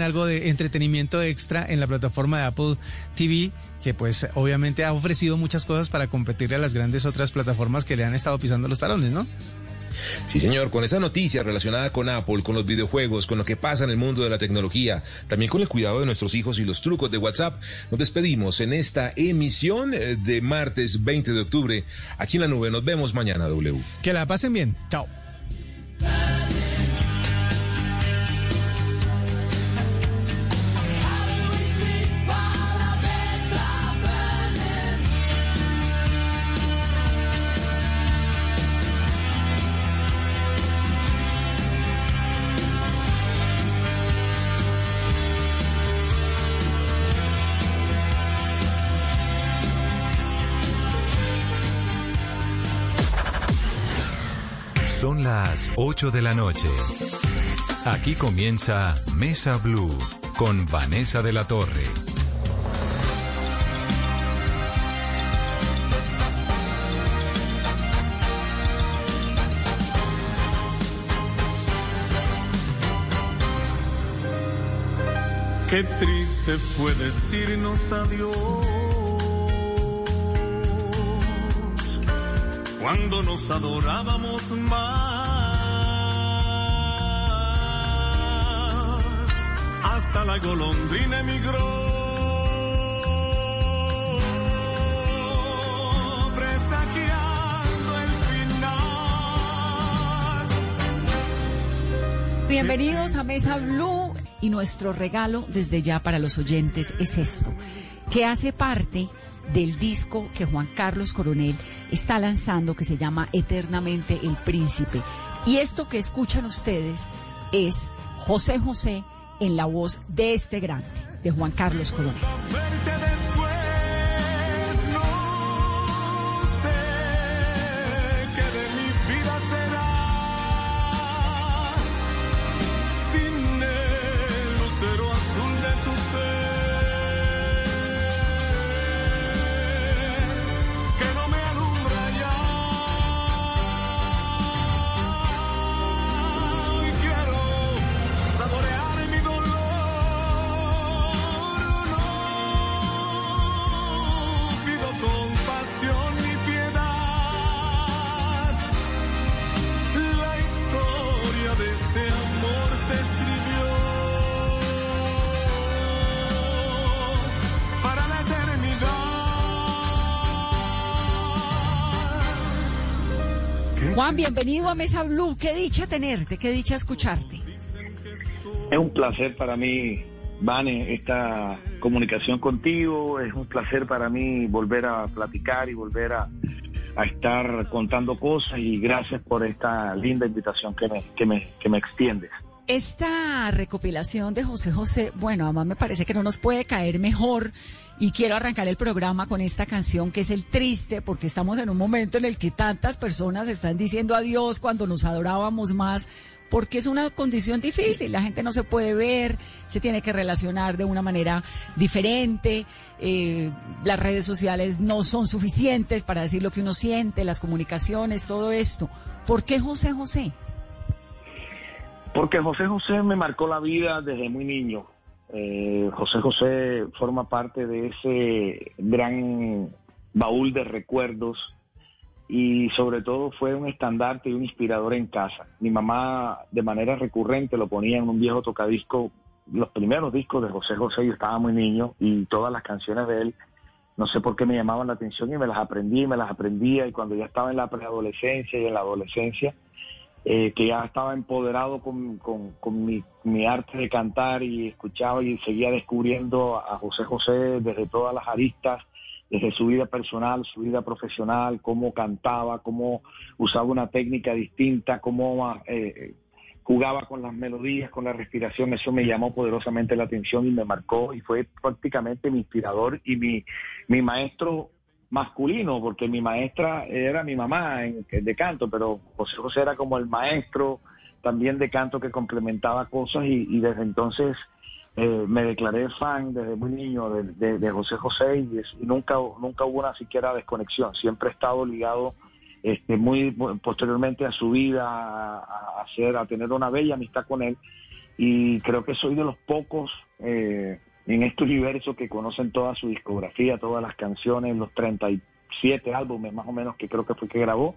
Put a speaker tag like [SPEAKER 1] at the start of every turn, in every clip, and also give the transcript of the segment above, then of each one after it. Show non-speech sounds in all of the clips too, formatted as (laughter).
[SPEAKER 1] algo de entretenimiento extra en la plataforma de Apple TV que pues obviamente ha ofrecido muchas cosas para competirle a las grandes otras plataformas que le han estado pisando los talones, ¿no?
[SPEAKER 2] Sí, señor, con esa noticia relacionada con Apple, con los videojuegos, con lo que pasa en el mundo de la tecnología, también con el cuidado de nuestros hijos y los trucos de WhatsApp, nos despedimos en esta emisión eh, de martes 20 de octubre. Aquí en la nube, nos vemos mañana, W.
[SPEAKER 1] Que la pasen bien. Chao.
[SPEAKER 3] 8 de la noche. Aquí comienza Mesa Blue con Vanessa de la Torre.
[SPEAKER 4] Qué triste fue decirnos adiós cuando nos adorábamos más. La emigró.
[SPEAKER 5] Bienvenidos a Mesa Blue y nuestro regalo desde ya para los oyentes es esto, que hace parte del disco que Juan Carlos Coronel está lanzando que se llama Eternamente el Príncipe. Y esto que escuchan ustedes es José José en la voz de este grande, de Juan Carlos Coronel. Bienvenido a Mesa Blue. Qué dicha tenerte, qué dicha escucharte.
[SPEAKER 6] Es un placer para mí, Vane, esta comunicación contigo. Es un placer para mí volver a platicar y volver a, a estar contando cosas. Y gracias por esta linda invitación que me, que me, que me extiendes.
[SPEAKER 5] Esta recopilación de José José, bueno, además me parece que no nos puede caer mejor y quiero arrancar el programa con esta canción que es el triste porque estamos en un momento en el que tantas personas están diciendo adiós cuando nos adorábamos más porque es una condición difícil, la gente no se puede ver, se tiene que relacionar de una manera diferente, eh, las redes sociales no son suficientes para decir lo que uno siente, las comunicaciones, todo esto. ¿Por qué José José?
[SPEAKER 6] Porque José José me marcó la vida desde muy niño. Eh, José José forma parte de ese gran baúl de recuerdos y sobre todo fue un estandarte y un inspirador en casa. Mi mamá de manera recurrente lo ponía en un viejo tocadisco, los primeros discos de José José, yo estaba muy niño y todas las canciones de él, no sé por qué me llamaban la atención y me las aprendí me las aprendía y cuando ya estaba en la preadolescencia y en la adolescencia, eh, que ya estaba empoderado con, con- mi, mi arte de cantar y escuchaba y seguía descubriendo a José José desde todas las aristas, desde su vida personal, su vida profesional, cómo cantaba, cómo usaba una técnica distinta, cómo eh, jugaba con las melodías, con la respiración, eso me llamó poderosamente la atención y me marcó y fue prácticamente mi inspirador y mi, mi maestro masculino, porque mi maestra era mi mamá en, de canto, pero José José era como el maestro también de canto que complementaba cosas y, y desde entonces eh, me declaré fan desde muy niño de, de- José José y, nunca, nunca hubo una siquiera desconexión, siempre he estado ligado este, muy posteriormente a su vida, a, a a tener una bella amistad con él. Y creo que soy de los pocos eh, en este universo que conocen toda su discografía, todas las canciones, los 37 álbumes más o menos que creo que fue que grabó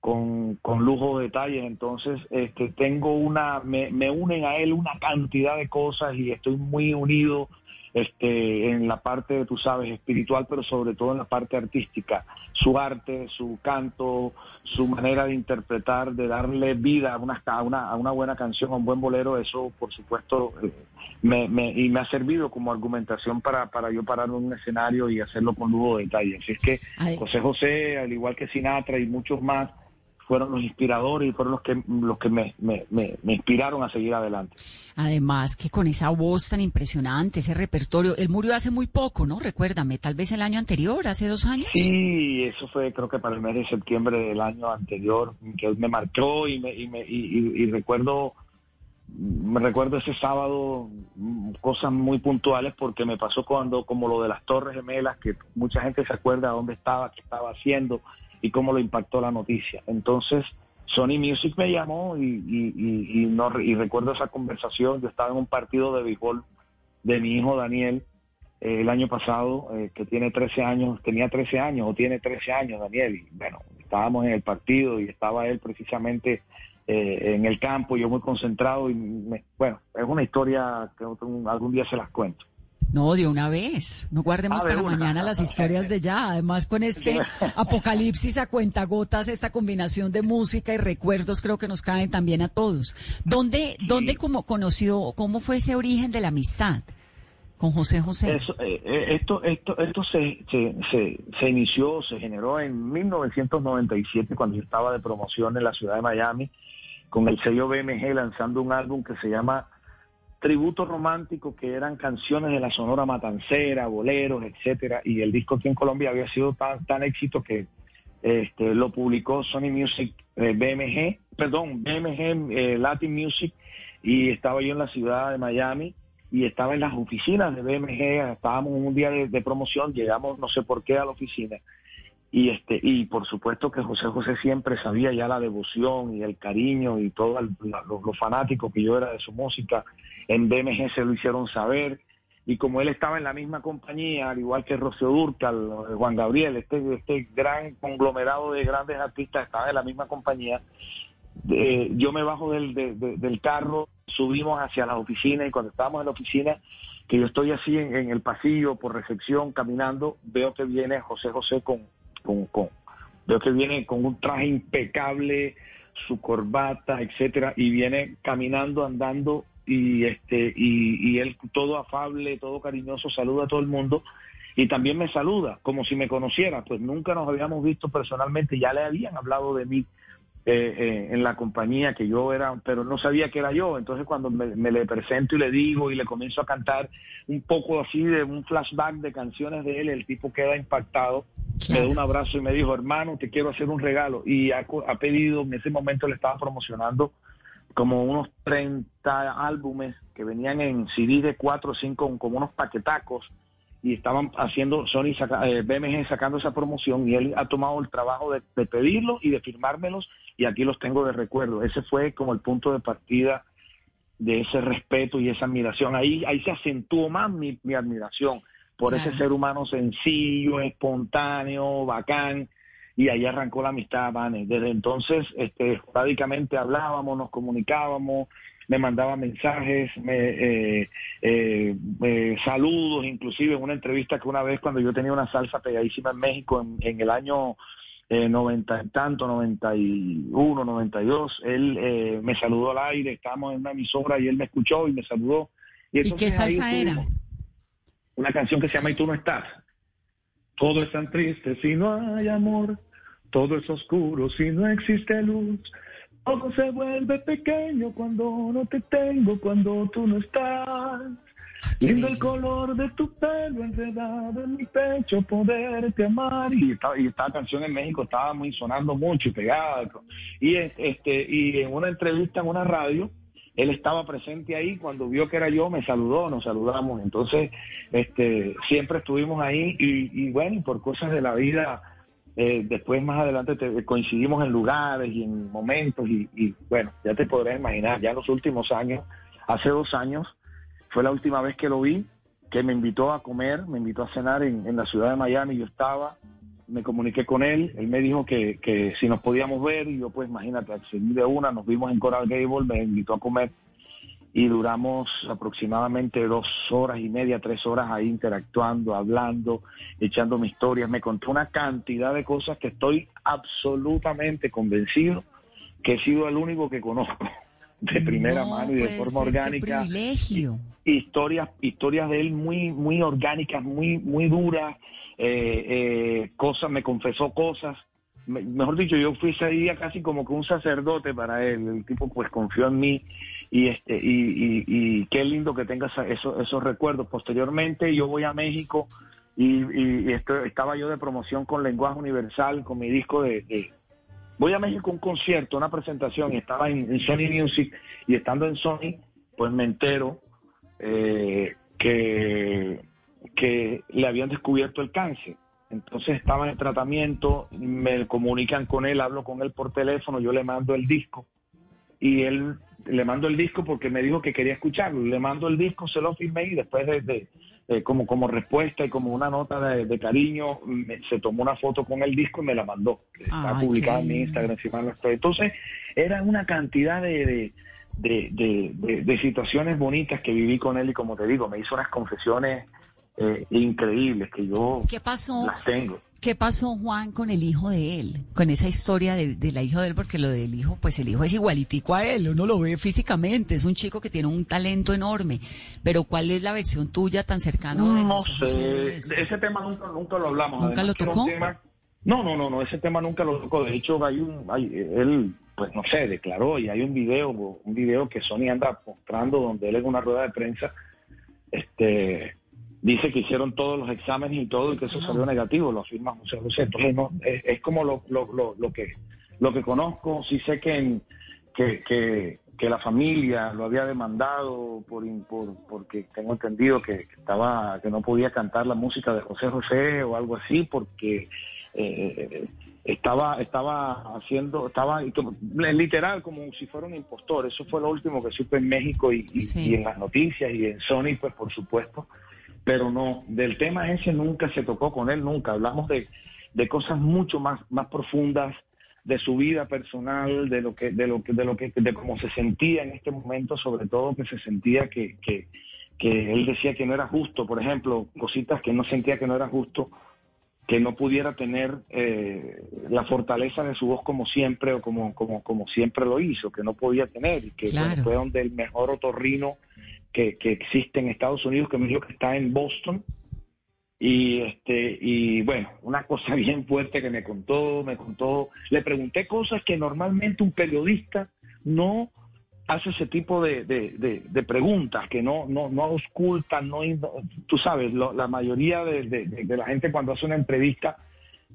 [SPEAKER 6] con, con lujo de detalles. Entonces, este, tengo una, me, me unen a él una cantidad de cosas y estoy muy unido este, en la parte, tú sabes, espiritual, pero sobre todo en la parte artística. Su arte, su canto, su manera de interpretar, de darle vida a una, a una, a una buena canción, a un buen bolero, eso por supuesto eh, me, me, y me ha servido como argumentación para, para yo parar en un escenario y hacerlo con lujo de detalle. Así es que. José José, al igual que Sinatra y muchos más, fueron los inspiradores y fueron los que, los que me, me, me, me inspiraron a seguir adelante.
[SPEAKER 5] Además que con esa voz tan impresionante, ese repertorio, él murió hace muy poco, ¿no? Recuérdame, tal vez el año anterior, hace dos años.
[SPEAKER 6] Sí, eso fue creo que para el mes de septiembre del año anterior, que me marcó y, me, y, me, y, y- y recuerdo, me recuerdo ese sábado mm, cosas muy puntuales porque me pasó cuando, como lo de las Torres Gemelas, que mucha gente se acuerda dónde estaba, qué estaba haciendo y cómo lo impactó la noticia. Entonces, Sony Music me llamó y, y, y, y no, y recuerdo esa conversación, yo estaba en un partido de béisbol de mi hijo Daniel, eh, el año pasado, eh, que tiene 13 años, tenía 13 años o tiene 13 años, Daniel, y bueno, estábamos en el partido y estaba él precisamente eh, en el campo, yo muy concentrado y me- bueno, es una historia que algún día se las cuento.
[SPEAKER 5] No, de una vez. No guardemos
[SPEAKER 6] Ah,
[SPEAKER 5] para
[SPEAKER 6] una.
[SPEAKER 5] mañana las (laughs) historias de ya. Además, con este apocalipsis a cuentagotas, esta combinación de música y recuerdos creo que nos caen también a todos. ¿Dónde, dónde como conoció, cómo fue ese origen de la amistad con José José?
[SPEAKER 6] Eso, eh, eh, esto esto, esto se, se, se, se inició, se generó en 1997 cuando yo estaba de promoción en la ciudad de Miami con el sello BMG lanzando un álbum que se llama Tributo Romántico, que eran canciones de la Sonora Matancera, boleros, etcétera, y el disco aquí en Colombia había sido tan, tan éxito que este, lo publicó Sony Music eh, BMG, perdón, BMG eh, Latin Music, y estaba yo en la ciudad de Miami y estaba en las oficinas de BMG, estábamos un día de promoción, llegamos no sé por qué a la oficina y este y por supuesto que José José siempre sabía ya la devoción y el cariño y todo el- la- lo, lo fanático que yo era de su música. En BMG se lo hicieron saber. Y como él estaba en la misma compañía al igual que Rocío Durcal eh, Juan Gabriel este este gran conglomerado de grandes artistas estaba en la misma compañía eh, yo me bajo del, de- de- del carro, subimos hacia la oficina y cuando estábamos en la oficina, que yo estoy así en, en el pasillo por recepción caminando, veo que viene José José con, con, con- veo que viene con un traje impecable, su corbata, etcétera, y viene caminando, andando y este y, y él todo afable, todo cariñoso, saluda a todo el mundo y también me saluda como si me conociera, pues nunca nos habíamos visto personalmente, ya le habían hablado de mí eh, eh, en la compañía que yo era, pero no sabía que era yo. Entonces cuando me, me le presento y le digo y le comienzo a cantar un poco así de un flashback de canciones de él, el tipo queda impactado, me da un abrazo y me dijo, hermano, te quiero hacer un regalo. Y ha, ha pedido, en ese momento le estaba promocionando como unos 30 álbumes que venían en CD de 4 o 5, como unos paquetacos, y estaban haciendo Sony, saca- eh, BMG sacando esa promoción, y él ha tomado el trabajo de, de pedirlo y de firmármelos, y aquí los tengo de recuerdo. Ese fue como el punto de partida de ese respeto y esa admiración. Ahí, ahí se acentuó más mi, mi admiración por
[SPEAKER 5] Claro.
[SPEAKER 6] ese ser humano sencillo, espontáneo, bacán, y ahí arrancó la amistad, Vane. Desde entonces, este, esporádicamente hablábamos, nos comunicábamos, me mandaba mensajes, me, eh, eh, eh, saludos, inclusive en una entrevista que una vez cuando yo tenía una salsa pegadísima en México en, en el año eh, 90 y tanto, 91, 92, él eh, me saludó al aire, estábamos en una emisora y él me escuchó y me saludó.
[SPEAKER 5] ¿Y
[SPEAKER 6] entonces
[SPEAKER 5] qué
[SPEAKER 6] ahí
[SPEAKER 5] salsa era?
[SPEAKER 6] Una canción que se llama Y tú no estás. Todo es tan triste si no hay amor, todo es oscuro si no existe luz. Todo se vuelve pequeño cuando no te tengo, cuando tú no estás.
[SPEAKER 5] Qué
[SPEAKER 6] Lindo el color de tu pelo enredado en mi pecho, poderte amar. Y esta, y esta canción en México estaba muy sonando mucho y pegada. Y, este, y en una entrevista en una radio, él estaba presente ahí cuando vio que era yo, me saludó, nos saludamos. Entonces, este, siempre estuvimos ahí y, y bueno, por cosas de la vida, eh, después más adelante te- coincidimos en lugares y en momentos y, y, bueno, ya te podrás imaginar, ya en los últimos años hace dos años. Fue la última vez que lo vi, que me invitó a comer, me invitó a cenar en, en la ciudad de Miami. Yo estaba, me comuniqué con él, él me dijo que, que si nos podíamos ver, y yo pues imagínate, accedí de una, nos vimos en Coral Gable, me invitó a comer y duramos aproximadamente dos horas y media, tres horas ahí interactuando, hablando, echando mis historias. Me contó una cantidad de cosas que estoy absolutamente convencido que he sido el único que conozco (laughs) de primera
[SPEAKER 5] No
[SPEAKER 6] mano y de forma
[SPEAKER 5] ser, qué
[SPEAKER 6] orgánica.
[SPEAKER 5] privilegio.
[SPEAKER 6] Historias, historias de él muy, muy orgánicas, muy, muy duras, eh, eh, cosas, me confesó cosas. Me- mejor dicho, yo fui ese día casi como que un sacerdote para él. El tipo pues confió en mí y este y, y, y qué lindo que tengas esos, esos recuerdos. Posteriormente yo voy a México y, y- estaba yo de promoción con Lenguaje Universal, con mi disco de, Voy a México a un concierto, una presentación, y estaba en, Sony Music, y estando en Sony, pues me entero eh, que, que le habían descubierto el cáncer. Entonces estaba en tratamiento, me comunican con él, hablo con él por teléfono, yo le mando el disco y él le mando el disco porque me dijo que quería escucharlo. Le mando el disco, se lo firmé y después de, de- de- como, como respuesta y como una nota de, de cariño, me- se tomó una foto con el disco y me la mandó. Está
[SPEAKER 5] Ay,
[SPEAKER 6] publicada en mi. Instagram. si mal no estoy. Entonces, era una cantidad de, de, situaciones bonitas que viví con él y como te digo, me hizo unas confesiones eh, increíbles que yo
[SPEAKER 5] ¿Qué pasó?
[SPEAKER 6] las tengo.
[SPEAKER 5] ¿Qué pasó, Juan, con el hijo de él? Con esa historia de, de la hija de él, porque lo del hijo, pues el hijo es igualitico a él, uno lo ve físicamente, es un chico que tiene un talento enorme. Pero ¿cuál es la versión tuya tan cercana de
[SPEAKER 6] No
[SPEAKER 5] José
[SPEAKER 6] sé, de ese tema nunca, nunca lo hablamos.
[SPEAKER 5] ¿Nunca lo tocó?
[SPEAKER 6] tema- no, no, no, no, ese tema nunca lo tocó. De hecho, hay un, hay, él, pues no sé, declaró y hay un video, un video que Sony anda mostrando donde él en una rueda de prensa, este, dice que hicieron todos los exámenes y todo y que eso salió negativo, lo afirma José José. Entonces, no, es, es como lo, lo, lo, lo que, lo que conozco, sí sé que, en- que, que, que la familia lo había demandado por, por porque tengo entendido que, que estaba que no podía cantar la música de José José o algo así porque eh, estaba estaba haciendo estaba literal como si fuera un impostor eso fue lo último que supe en México y, y-
[SPEAKER 5] Sí.
[SPEAKER 6] y en las noticias y en Sony pues por supuesto pero no del tema ese nunca se tocó con él nunca hablamos de, de cosas mucho más más profundas de su vida personal, de lo que, de lo que, de lo que, de cómo se sentía en este momento, sobre todo que se sentía que, que, que él decía que no era justo, por ejemplo, cositas que no sentía que no era justo, que no pudiera tener eh, la fortaleza de su voz como siempre o como, como, como siempre lo hizo, que no podía tener, y que
[SPEAKER 5] Claro.
[SPEAKER 6] bueno, fue donde el mejor otorrino que, que existe en Estados Unidos, que me dijo que está en Boston, y este y bueno una (laughs) cosa bien fuerte que me contó me contó. Le pregunté cosas que normalmente un periodista no hace ese tipo de, de- preguntas que no no no auscultan no tú sabes lo- la mayoría de la gente cuando hace una entrevista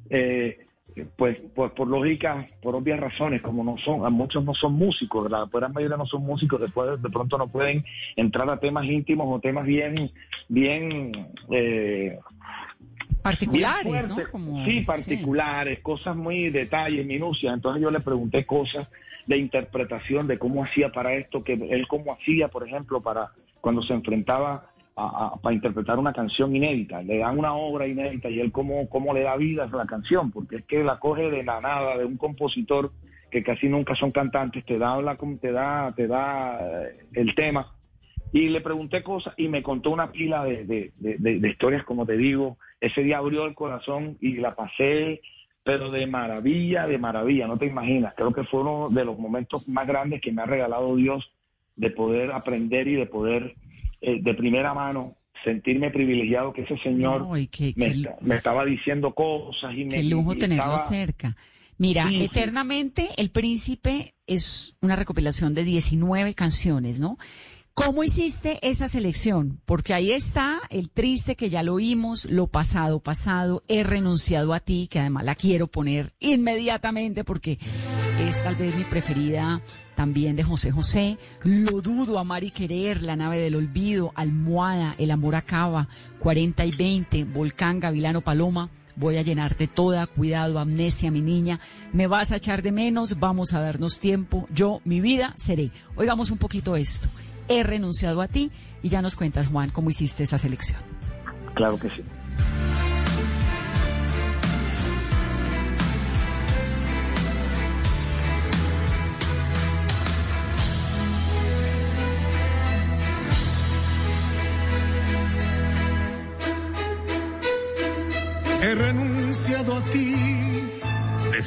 [SPEAKER 6] eh, pues, pues por lógica, por obvias razones, como no son, a muchos no son músicos, la gran mayoría no son músicos, después de pronto no pueden entrar a temas íntimos o temas bien, bien, eh,
[SPEAKER 5] Particulares,
[SPEAKER 6] sí, particulares, cosas muy detalles, minucias. Entonces yo le pregunté cosas de interpretación de cómo hacía para esto, que él cómo hacía, por ejemplo, para cuando se enfrentaba para interpretar una canción inédita. Le dan una obra inédita y él cómo, cómo le da vida a la canción, porque es que la coge de la nada, de un compositor que casi nunca son cantantes, te da, la, te da, te da eh, el tema. Y le pregunté cosas y me contó una pila de- de- de- de historias, como te digo. Ese día abrió el corazón y la pasé, pero de maravilla, de maravilla, no te imaginas. Creo que fue uno de los momentos más grandes que me ha regalado Dios de poder aprender y de poder, eh, de primera mano, sentirme privilegiado que ese señor
[SPEAKER 5] No,
[SPEAKER 6] me, estaba diciendo cosas y me...
[SPEAKER 5] Qué lujo
[SPEAKER 6] y
[SPEAKER 5] tenerlo
[SPEAKER 6] estaba-
[SPEAKER 5] cerca. Mira,
[SPEAKER 6] sí.
[SPEAKER 5] Eternamente, El Príncipe es una recopilación de 19 canciones, ¿no? ¿Cómo hiciste esa selección? Porque ahí está el triste que ya lo oímos, lo pasado, pasado, he renunciado a ti, que además la quiero poner inmediatamente porque es tal vez mi preferida también de José José. Lo dudo, amar y querer, La nave del olvido, Almohada, El amor acaba, 40 y 20, Volcán, Gavilano, Paloma. Voy a llenarte toda, cuidado, amnesia, mi niña. Me vas a echar de menos, vamos a darnos tiempo. Yo, mi vida, seré. Oigamos un poquito esto. He renunciado a ti y ya nos cuentas, Juan, cómo hiciste esa selección.
[SPEAKER 6] Claro que sí.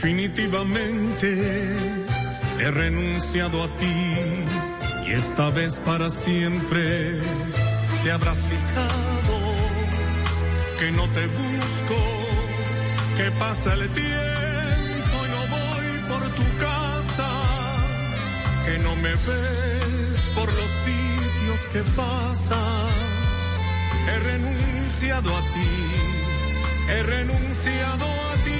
[SPEAKER 4] Definitivamente. He renunciado a ti y esta vez para siempre te habrás fijado que no te busco, que pasa el tiempo y no voy por tu casa, que no me ves por los sitios que pasas. He renunciado a ti he renunciado a ti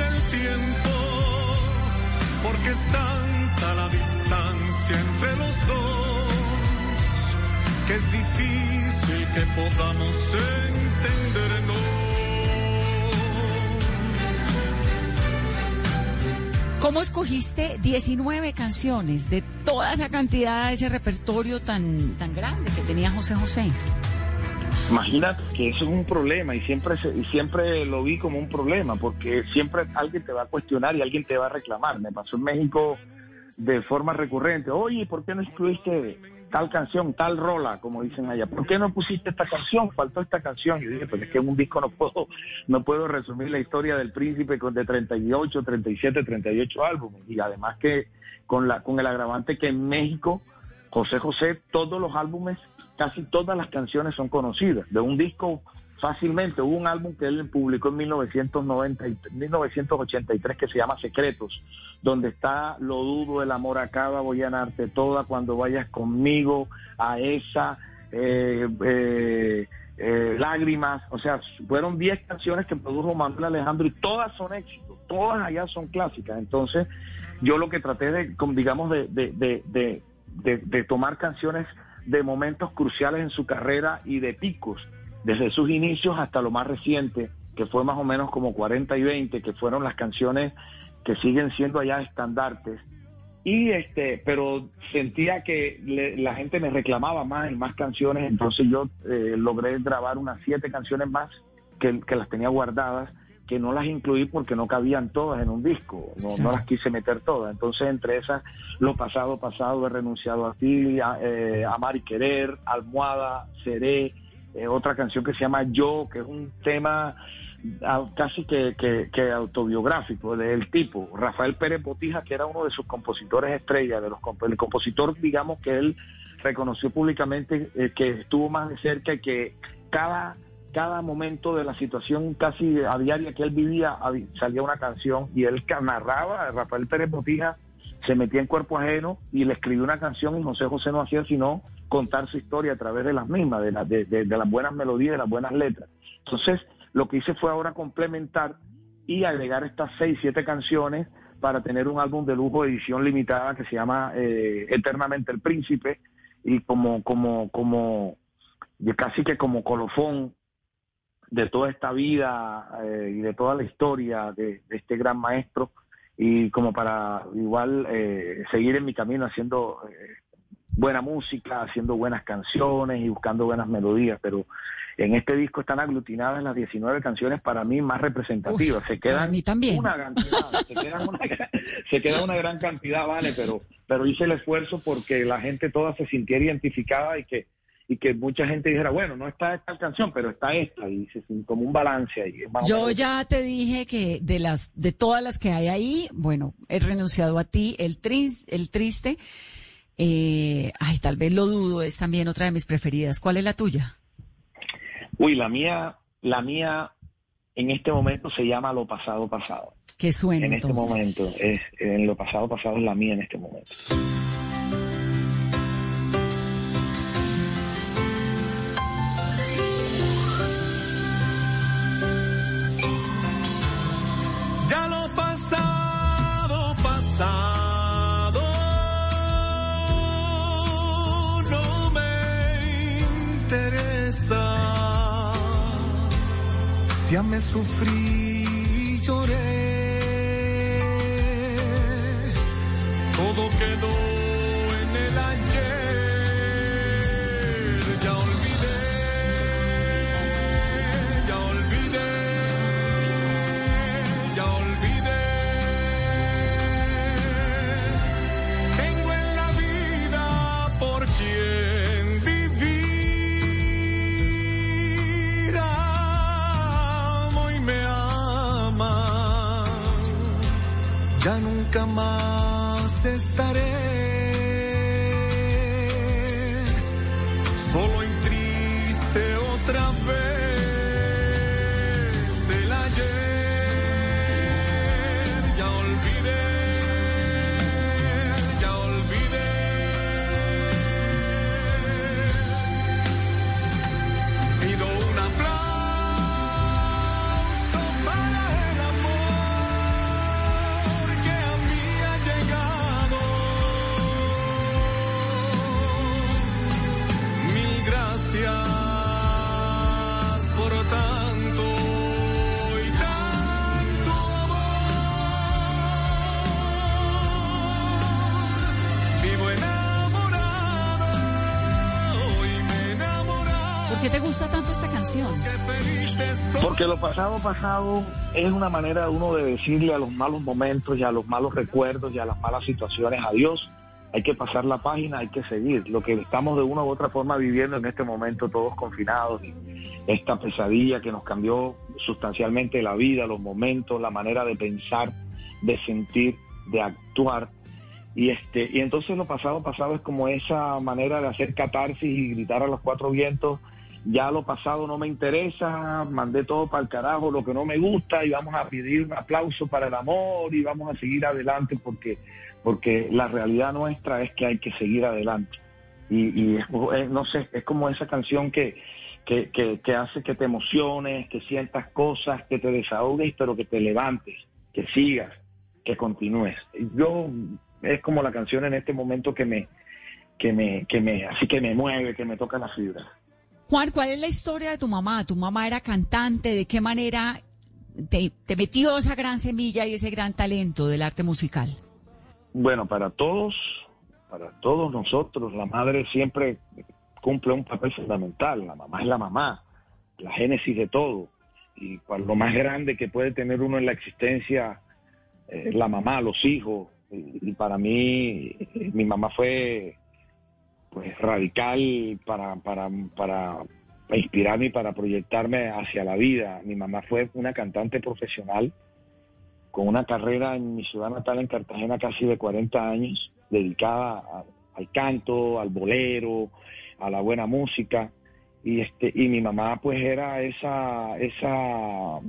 [SPEAKER 4] porque es tanta la distancia entre los dos, que es difícil que podamos entendernos.
[SPEAKER 5] ¿Cómo escogiste 19 canciones de toda esa cantidad, ese repertorio tan, tan grande que tenía José José?
[SPEAKER 6] Imagínate que eso es un problema y siempre se- y siempre lo vi como un problema porque siempre alguien te va a cuestionar y alguien te va a reclamar. Me pasó en México de forma recurrente. Oye, ¿por qué no incluiste tal canción, tal rola, como dicen allá? ¿Por qué no pusiste esta canción? Faltó esta canción. Yo dije, pues es que en un disco no puedo, no puedo resumir la historia del príncipe con de 38, 37, 38 álbumes. Y además que con la, con el agravante que en México José José, todos los álbumes, casi todas las canciones son conocidas. De un disco fácilmente, hubo un álbum que él publicó en 1990, y- 1983 que se llama Secretos, donde está Lo dudo, el amor acaba, voy a ganarte toda, cuando vayas conmigo, a esa, eh, eh, eh, lágrimas, o sea, fueron 10 canciones que produjo Manuel Alejandro y todas son éxitos, todas allá son clásicas. Entonces, yo lo que traté de, digamos, de, de, de- de tomar canciones de momentos cruciales en su carrera y de picos, desde sus inicios hasta lo más reciente, que fue más o menos como 40 y 20, que fueron las canciones que siguen siendo allá estandartes. Y este, pero sentía que la gente me reclamaba más y más canciones, entonces yo eh, logré grabar unas siete canciones más que, que las tenía guardadas, que no las incluí porque no cabían todas en un disco, no, no las quise meter todas. Entonces entre esas, Lo pasado, pasado, he renunciado a ti, a, eh, Amar y Querer, Almohada, Seré, eh, otra canción que se llama Yo, que es un tema ah, casi que, que- que autobiográfico del tipo. Rafael Pérez Botija, que era uno de sus compositores estrella, de los el compositor, digamos, que él reconoció públicamente eh, que estuvo más de cerca y que cada, cada momento de la situación casi a diaria que él vivía salía una canción y él narraba, Rafael Pérez Botija se metía en cuerpo ajeno y le escribió una canción y José José no hacía sino contar su historia a través de las mismas, de, la- de- las buenas melodías, de las buenas letras. Entonces, lo que hice fue ahora complementar y agregar estas seis, siete canciones para tener un álbum de lujo edición limitada que se llama eh, Eternamente el Príncipe y como, como, como, casi que como colofón de toda esta vida eh, y de toda la historia de, de este gran maestro y como para igual eh, seguir en mi camino haciendo eh, buena música, haciendo buenas canciones y buscando buenas melodías, pero en este disco están aglutinadas las 19 canciones para mí más representativas.
[SPEAKER 5] Uf,
[SPEAKER 6] se quedan
[SPEAKER 5] mí también.
[SPEAKER 6] una cantidad, se quedan una, (laughs) se queda una gran cantidad, vale, pero pero hice el esfuerzo porque la gente toda se sintiera identificada y que y que mucha gente dijera, bueno, no está esta canción, pero está esta, y se como un balance ahí.
[SPEAKER 5] Yo ya te dije que de las de todas las que hay ahí, bueno, he renunciado a ti, el tris- el triste, eh, ay, tal vez lo dudo, es también otra de mis preferidas. ¿Cuál es la tuya?
[SPEAKER 6] Uy, la mía, la mía en este momento se llama Lo pasado pasado.
[SPEAKER 5] Que suena
[SPEAKER 6] En este momento, es, en lo pasado pasado es la mía en este momento.
[SPEAKER 4] Ya me sufrí lloré. Todo quedó en el ayer. Nunca más estaré.
[SPEAKER 5] Gusta tanto esta canción?
[SPEAKER 6] Porque lo pasado, pasado es una manera de uno de decirle a los malos momentos y a los malos recuerdos y a las malas situaciones adiós. Hay que pasar la página, hay que seguir. Lo que estamos de una u otra forma viviendo en este momento, todos confinados, esta pesadilla que nos cambió sustancialmente la vida, los momentos, la manera de pensar, de sentir, de actuar. Y este, y entonces lo pasado, pasado es como esa manera de hacer catarsis y gritar a los cuatro vientos ya lo pasado no me interesa, mandé todo para el carajo, lo que no me gusta, y vamos a pedir un aplauso para el amor y vamos a seguir adelante porque, porque la realidad nuestra es que hay que seguir adelante. Y, es- no sé, es como esa canción que, que, que, que hace que te emociones, que sientas cosas, que te desahogues, pero que te levantes, que sigas, que continúes. Yo, es como la canción en este momento que me, que me, que me, así que me mueve, que me toca la fibra.
[SPEAKER 5] Juan, ¿cuál es la historia de tu mamá? ¿Tu mamá era cantante? ¿De qué manera te, metió esa gran semilla y ese gran talento del arte musical?
[SPEAKER 6] Bueno, para todos, para todos nosotros, la madre siempre cumple un papel fundamental. La mamá es la mamá, la génesis de todo. Y para lo más grande que puede tener uno en la existencia, eh, la mamá, los hijos. Y, y para mí, mi mamá fue pues radical para, para, para inspirarme y para proyectarme hacia la vida. Mi mamá fue una cantante profesional con una carrera en mi ciudad natal, en Cartagena, casi de 40 años, dedicada al canto, al bolero, a la buena música. Y, este, y mi mamá pues era esa, esa,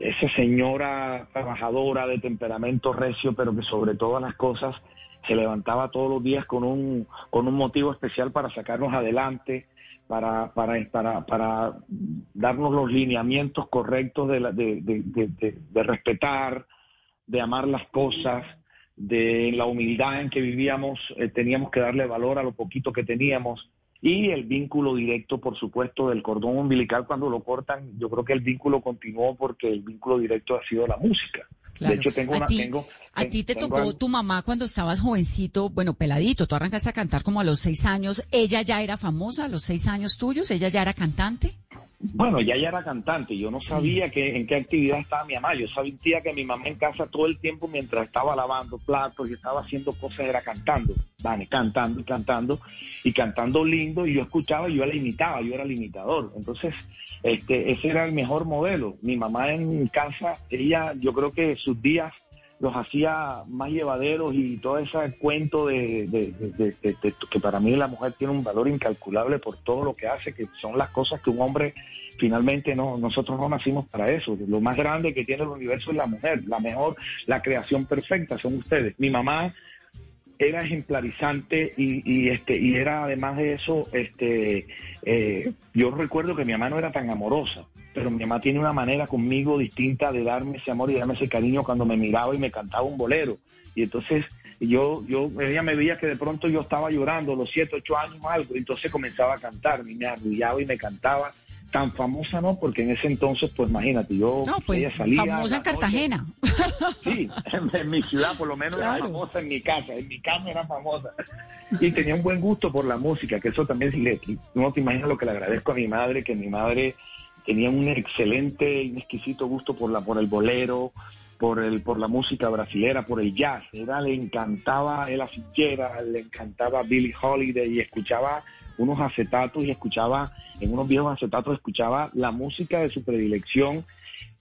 [SPEAKER 6] esa señora trabajadora de temperamento recio, pero que sobre todas las cosas se levantaba todos los días con un, con un motivo especial para sacarnos adelante, para, para, para, para darnos los lineamientos correctos de, la- de, de- de- respetar, de amar las cosas, de la humildad en que vivíamos, eh, teníamos que darle valor a lo poquito que teníamos y el vínculo directo, por supuesto, del cordón umbilical cuando lo cortan, yo creo que el vínculo continuó porque el vínculo directo ha sido la música.
[SPEAKER 5] Claro.
[SPEAKER 6] De hecho, tengo
[SPEAKER 5] a ti,
[SPEAKER 6] tengo,
[SPEAKER 5] a ti te tocó
[SPEAKER 6] algo-
[SPEAKER 5] tu mamá cuando estabas jovencito, bueno, peladito, tú arrancaste a cantar como a los seis años. ¿Ella ya era famosa a los seis años tuyos? ¿Ella ya era cantante?
[SPEAKER 6] Bueno, ya ella era cantante, yo no sabía que, en qué actividad estaba mi mamá, yo sabía que mi mamá en casa todo el tiempo mientras estaba lavando platos y estaba haciendo cosas era cantando, Dani, cantando y cantando y cantando lindo y yo escuchaba y yo la imitaba, yo era el imitador, entonces este, ese era el mejor modelo. Mi mamá en casa, ella yo creo que sus días los hacía más llevaderos y todo ese cuento de, de- que para mí la mujer tiene un valor incalculable por todo lo que hace, que son las cosas que un hombre finalmente no, nosotros no nacimos para eso. Lo más grande que tiene el universo es la mujer, la mejor, la creación perfecta son ustedes. Mi mamá era ejemplarizante y, y, este y era además de eso este eh, yo recuerdo que mi mamá no era tan amorosa pero mi mamá tiene una manera conmigo distinta de darme ese amor y darme ese cariño cuando me miraba y me cantaba un bolero y entonces yo yo ella me veía que de pronto yo estaba llorando los siete ocho años o algo y entonces comenzaba a cantar y me arrullaba y me cantaba tan famosa no, porque en ese entonces, pues imagínate, yo
[SPEAKER 5] no, pues,
[SPEAKER 6] ella salía.
[SPEAKER 5] Famosa en Cartagena.
[SPEAKER 6] sí, (laughs) en, mi ciudad por lo menos era famosa en mi casa, en mi casa era famosa. Y tenía un buen gusto por la música, que eso también, si le, no te imaginas lo que le agradezco a mi madre, que mi madre tenía un excelente y exquisito gusto por, la, por el bolero, por el por la música brasilera, por el jazz. Era, le encantaba Ella Fitzgerald, le encantaba Billie Holiday y escuchaba unos acetatos y escuchaba, en unos viejos acetatos escuchaba la música de su predilección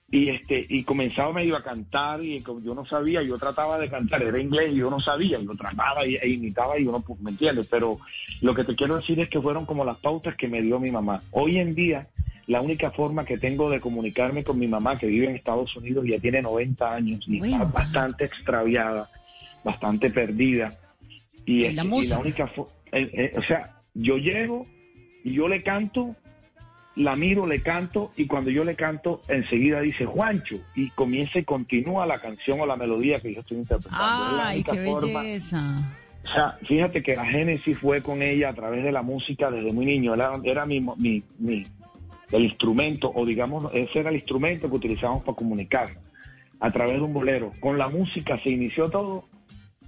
[SPEAKER 6] y este y comenzaba medio a cantar y yo no sabía, yo trataba de cantar, era inglés y yo no sabía, yo trataba e imitaba y uno pues, me entiende, pero lo que te quiero decir es que fueron como las pautas que me dio mi mamá. Hoy en día la única forma que tengo de comunicarme con mi mamá que vive en Estados Unidos ya tiene 90 años y está bastante extraviada, bastante perdida y, es, la, y la única eh, eh, o sea, yo llego y yo le canto, la miro, le canto y cuando yo le canto enseguida dice Juancho y comienza y continúa la canción o la melodía que yo estoy interpretando.
[SPEAKER 5] ¡Ay, qué belleza!
[SPEAKER 6] O sea, fíjate que la génesis fue con ella a través de la música desde muy niño. Era, era mi, mi, mi, el instrumento, o digamos, ese era el instrumento que utilizábamos para comunicar a través de un bolero. Con la música se inició todo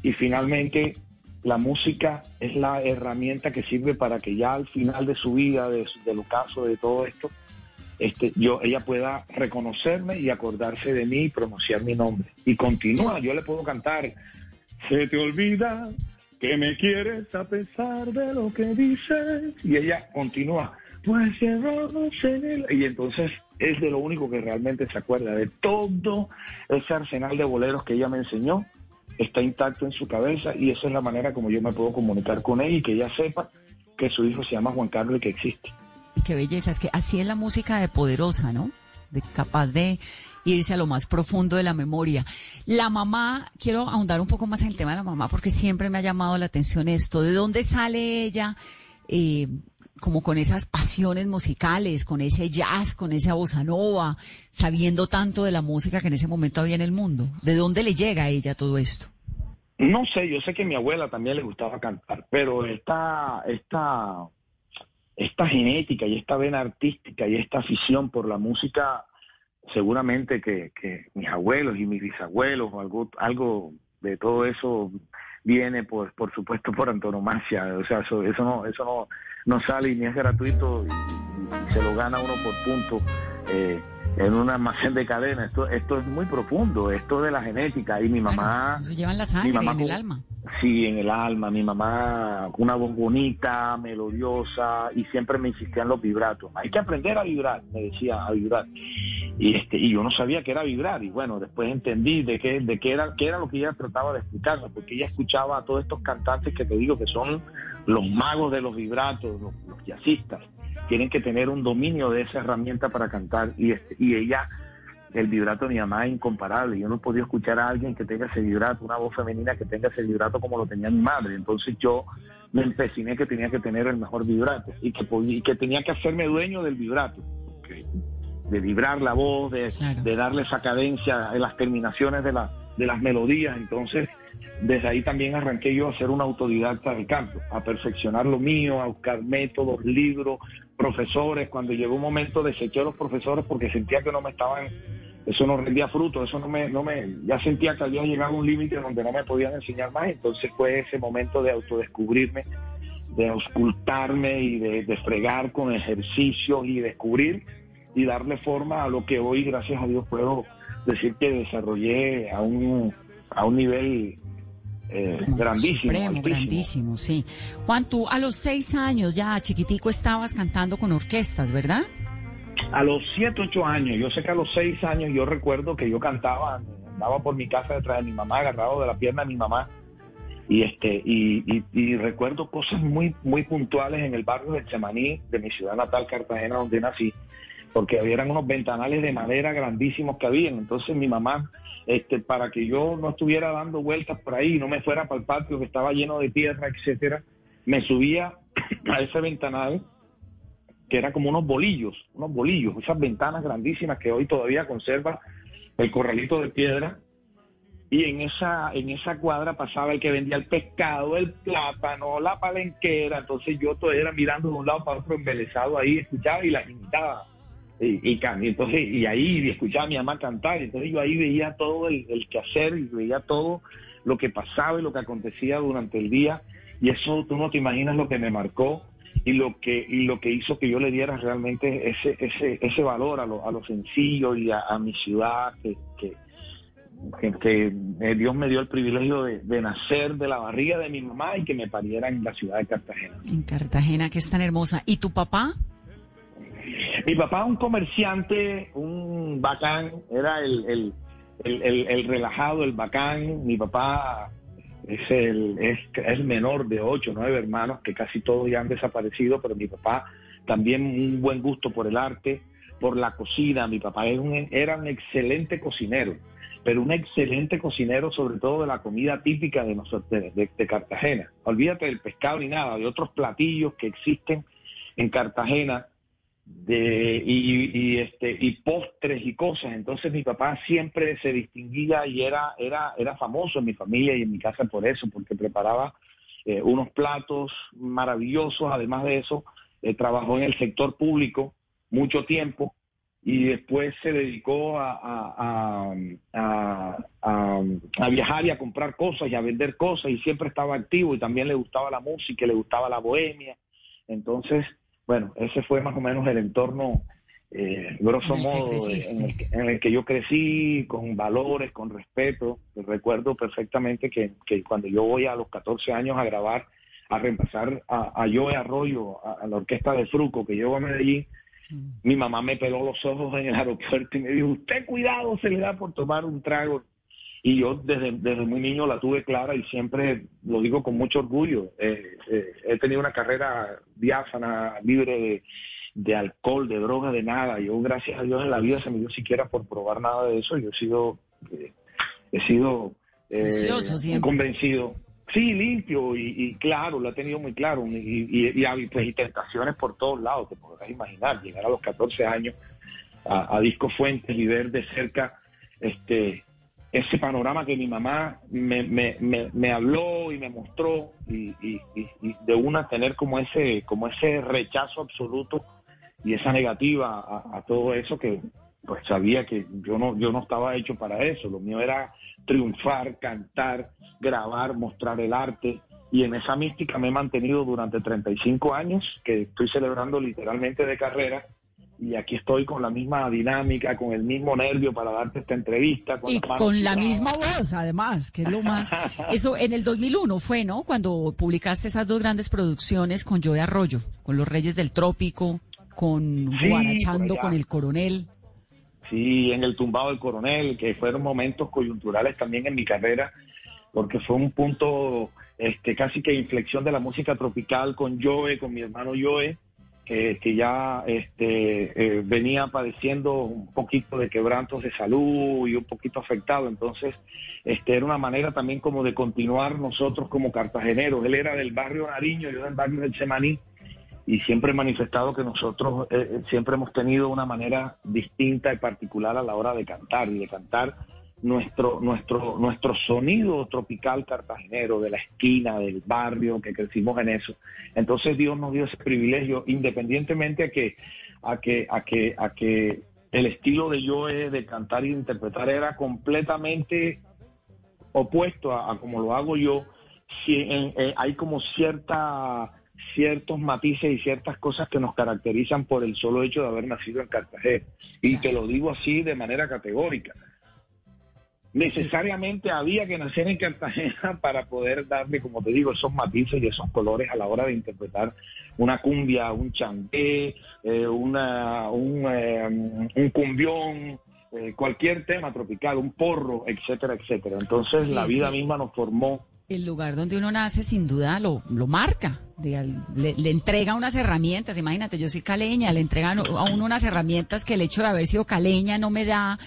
[SPEAKER 6] y finalmente la música es la herramienta que sirve para que ya al final de su vida, de, del ocaso, de todo esto, este, yo, ella pueda reconocerme y acordarse de mí y pronunciar mi nombre. Y continúa, yo le puedo cantar, se te olvida que me quieres a pesar de lo que dices. Y ella continúa, pues Y entonces es de lo único que realmente se acuerda, de todo ese arsenal de boleros que ella me enseñó está intacto en su cabeza y esa es la manera como yo me puedo comunicar con ella y que ella sepa que su hijo se llama Juan Carlos y que existe.
[SPEAKER 5] Y qué belleza, es que así es la música de poderosa, ¿no? De, capaz de irse a lo más profundo de la memoria. La mamá, quiero ahondar un poco más en el tema de la mamá porque siempre me ha llamado la atención esto. ¿De dónde sale ella? Eh, como con esas pasiones musicales, con ese jazz, con esa bossa nova, sabiendo tanto de la música que en ese momento había en el mundo? ¿De dónde le llega a ella todo esto?
[SPEAKER 6] No sé, yo sé que a mi abuela también le gustaba cantar, pero esta, esta, esta genética y esta vena artística y esta afición por la música, seguramente que, que mis abuelos y mis bisabuelos, algo, algo de todo eso viene por, por supuesto por antonomasia, o sea, eso, eso no, eso no, no sale y ni es gratuito y, se lo gana uno por punto eh, en un almacén de cadena. Esto, esto es muy profundo, esto de la genética. Y mi mamá...
[SPEAKER 5] se llevan la sangre, en el alma.
[SPEAKER 6] Sí, en el alma. Mi mamá, una voz bonita, melodiosa, y siempre me insistía en los vibratos. Hay que aprender a vibrar, me decía, a vibrar. Y, este, y yo no sabía qué era vibrar. Y bueno, después entendí de qué, de qué, era, qué era lo que ella trataba de explicarme, porque ella escuchaba a todos estos cantantes que te digo que son los magos de los vibratos, los, jazzistas, tienen que tener un dominio de esa herramienta para cantar y, este, y ella, el vibrato de mi mamá es incomparable. Yo no he podido escuchar a alguien que tenga ese vibrato, una voz femenina que tenga ese vibrato como lo tenía mi madre. Entonces yo me empeciné que tenía que tener el mejor vibrato y que, y que tenía que hacerme dueño del vibrato. De vibrar la voz, de, de darle esa cadencia en las terminaciones de, la, de las melodías. Entonces, desde ahí también arranqué yo a ser un autodidacta del canto, a perfeccionar lo mío, a buscar métodos, libros, profesores. Cuando llegó un momento deseché a los profesores porque sentía que no me estaban, eso no rendía fruto, eso no me, no me, ya sentía que había llegado a un límite donde no me podían enseñar más. Entonces fue ese momento de autodescubrirme, de auscultarme y de, de fregar con ejercicios y descubrir y darle forma a lo que hoy, gracias a Dios, puedo decir que desarrollé a un, a un nivel eh, grandísimo.
[SPEAKER 5] grandísimo, sí. Juan, tú a los seis años ya chiquitico estabas cantando con orquestas, ¿verdad?
[SPEAKER 6] A los siete, ocho años. Yo sé que a los seis años yo recuerdo que yo cantaba, andaba por mi casa detrás de mi mamá, agarrado de la pierna de mi mamá. Y este y, y, recuerdo cosas muy muy puntuales en el barrio de Chemaní, de mi ciudad natal, Cartagena, donde nací porque había unos ventanales de madera grandísimos que habían. Entonces mi mamá, este, para que yo no estuviera dando vueltas por ahí, no me fuera para el patio que estaba lleno de tierra, etcétera, me subía (clears throat) a ese ventanal que era como unos bolillos, unos bolillos, esas ventanas grandísimas que hoy todavía conserva el corralito de piedra. y en esa en esa cuadra pasaba el que vendía el pescado, el plátano, la palenquera, entonces yo todo era mirando de un lado para otro embelesado ahí, escuchaba y las imitaba. Y, y, entonces, y ahí escuchaba a mi mamá cantar, entonces yo ahí veía todo el, el quehacer y veía todo lo que pasaba y lo que acontecía durante el día, y eso tú no te imaginas lo que me marcó y lo que y lo que hizo que yo le diera realmente ese ese ese valor a lo, a lo sencillo y a, mi ciudad que, que que, eh, Dios me dio el privilegio de, nacer de la barriga de mi mamá y que me pariera en la ciudad de Cartagena.
[SPEAKER 5] En Cartagena, que es tan hermosa. ¿Y tu papá?
[SPEAKER 6] Mi papá, un comerciante, un bacán, era el, el, relajado, el bacán. Mi papá es el, es, es menor de ocho, nueve hermanos, que casi todos ya han desaparecido, pero mi papá también un buen gusto por el arte, por la cocina. Mi papá era un, era un excelente cocinero pero un excelente cocinero, sobre todo de la comida típica de, nosotros, de, Cartagena. Olvídate del pescado ni nada, de otros platillos que existen en Cartagena de, y, este, y postres y cosas. Entonces mi papá siempre se distinguía y era, era, era famoso en mi familia y en mi casa por eso, porque preparaba eh, unos platos maravillosos. Además de eso, eh, trabajó en el sector público mucho tiempo y después se dedicó a, a, viajar y a comprar cosas y a vender cosas y siempre estaba activo y también le gustaba la música, le gustaba la bohemia. Entonces, bueno, ese fue más o menos el entorno, eh, grosso modo, en el, que, yo crecí, con valores, con respeto. Recuerdo perfectamente que, que cuando yo voy a los 14 años a grabar, a reemplazar a, a Joe Arroyo, a, la orquesta de Fruco, que llevo a Medellín, mi mamá me peló los ojos en el aeropuerto y me dijo, usted cuidado, se le da por tomar un trago. Y yo desde, desde muy niño la tuve clara y siempre lo digo con mucho orgullo. Eh, eh, he tenido una carrera diáfana, libre de, alcohol, de droga, de nada. Yo, gracias a Dios, en la vida se me dio siquiera por probar nada de eso. Yo he sido, eh, he sido convencido Sí, limpio y, claro, lo ha tenido muy claro. Y, y, pues, tentaciones por todos lados, te podrás imaginar. Llegar a los 14 años a, Disco Fuentes y ver de cerca este ese panorama que mi mamá me, me, me, habló y me mostró y, de una tener como ese como ese rechazo absoluto y esa negativa a, a todo eso que pues sabía que yo no yo no estaba hecho para eso lo mío era triunfar cantar grabar, mostrar el arte. Y en esa mística me he mantenido durante 35 años, que estoy celebrando literalmente de carrera. Y aquí estoy con la misma dinámica, con el mismo nervio para darte esta entrevista.
[SPEAKER 5] y con la misma voz, además, que es lo más... (laughs) Eso en el 2001 fue, ¿no? Cuando publicaste esas dos grandes producciones con Joe Arroyo, con Los Reyes del Trópico, con Guarachando, con El Coronel.
[SPEAKER 6] Sí, en el tumbado del coronel, que fueron momentos coyunturales también en mi carrera, porque fue un punto este, casi que inflexión de la música tropical con Joe, con mi hermano Joe, que, ya este, eh, venía padeciendo un poquito de quebrantos de salud y un poquito afectado. Entonces, este, era una manera también como de continuar nosotros como cartageneros. Él era del barrio Nariño, yo del barrio del Semaní, y siempre he manifestado que nosotros eh, eh, siempre hemos tenido una manera distinta y particular a la hora de cantar y de cantar nuestro, nuestro, nuestro sonido tropical cartagenero, de la esquina, del barrio, que crecimos en eso. Entonces Dios nos dio ese privilegio, independientemente a que, a que, a que, a que el estilo de Joe de cantar y de interpretar era completamente opuesto a, como lo hago yo. Si hay como cierta ciertos matices y ciertas cosas que nos caracterizan por el solo hecho de haber nacido en Cartagena. Y te lo digo así de manera categórica necesariamente había que nacer en Cartagena (laughs) para poder darle, como te digo, esos matices y esos colores a la hora de interpretar una cumbia, un chanté, eh, una, un, eh, un cumbión, eh, cualquier tema tropical, un porro, etcétera, etcétera. Entonces la vida misma nos formó.
[SPEAKER 5] El lugar donde uno nace sin duda lo, lo marca, le, le, entrega unas herramientas, imagínate, yo soy caleña, le entregan a uno unas herramientas que el hecho de haber sido caleña no me da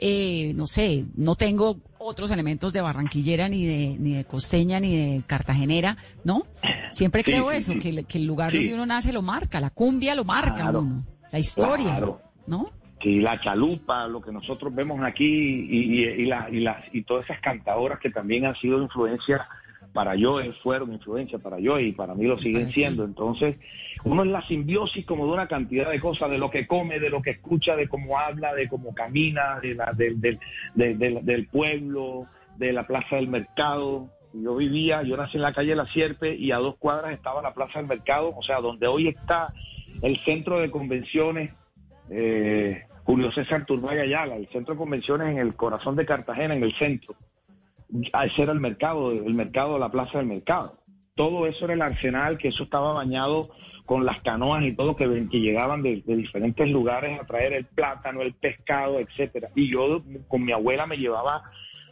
[SPEAKER 5] eh, no sé, no tengo otros elementos de barranquillera, ni de, ni de costeña, ni de cartagenera, ¿no? Siempre creo eso, que, el lugar donde uno nace lo marca, la cumbia lo marca uno, la historia, ¿no?
[SPEAKER 6] y la chalupa, lo que nosotros vemos aquí y, y, la, y, las, y todas esas cantadoras que también han sido influencia para yo, fueron influencia para yo y para mí lo siguen siendo. Entonces, uno es la simbiosis como de una cantidad de cosas, de lo que come, de lo que escucha, de cómo habla, de cómo camina, de la, del, del, del pueblo, de la plaza del mercado. Yo vivía, yo nací en la calle La Sierpe y a dos cuadras estaba la plaza del mercado, o sea, donde hoy está el centro de convenciones eh, Julio César Turbay Ayala, el centro de convenciones en el corazón de Cartagena, en el centro. Ese era el mercado, el mercado, la plaza del mercado. Todo eso era el arsenal, que eso estaba bañado con las canoas y todo que, que llegaban de, diferentes lugares a traer el plátano, el pescado, etcétera. Y yo con mi abuela me llevaba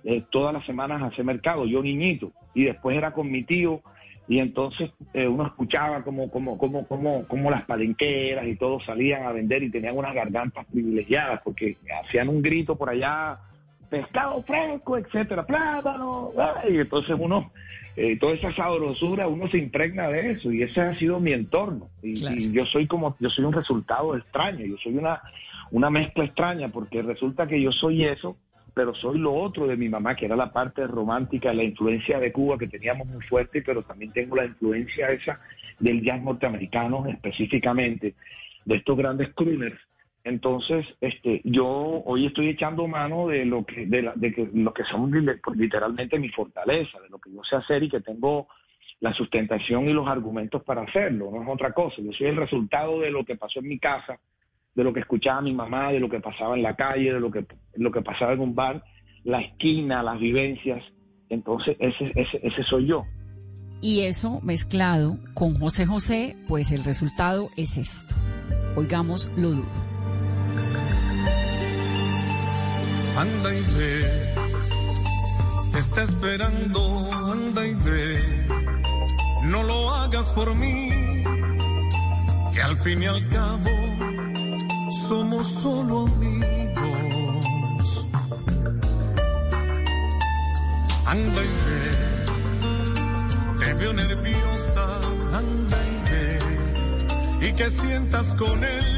[SPEAKER 6] eh, todas las semanas a hacer mercado, yo niñito. Y después era con mi tío y entonces eh, uno escuchaba como, como, como, como, como las palenqueras y todos salían a vender y tenían unas gargantas privilegiadas porque hacían un grito por allá, pescado fresco, etcétera, plátano, y entonces uno, eh, toda esa sabrosura, uno se impregna de eso y ese ha sido mi entorno. Y, y, yo soy como, yo soy un resultado extraño, yo soy una, una mezcla extraña porque resulta que yo soy eso pero soy lo otro de mi mamá, que era la parte romántica, la influencia de Cuba que teníamos muy fuerte, pero también tengo la influencia esa del jazz norteamericano específicamente, de estos grandes crooners. Entonces, este, yo hoy estoy echando mano de lo que, de, de que, lo que son literalmente mi fortaleza, de lo que yo sé hacer y que tengo la sustentación y los argumentos para hacerlo, no es otra cosa. Yo soy el resultado de lo que pasó en mi casa, de lo que escuchaba mi mamá, de lo que pasaba en la calle, de lo que, lo que pasaba en un bar, la esquina, las vivencias. Entonces, ese, ese, ese soy yo.
[SPEAKER 5] Y eso mezclado con José José, pues el resultado es esto. Oigamos lo duro.
[SPEAKER 4] Anda y ve, está esperando, anda y ve, no lo hagas por mí, que al fin y al cabo somos solo amigos. Anda y ve, te veo nerviosa, anda y ve, y que sientas con él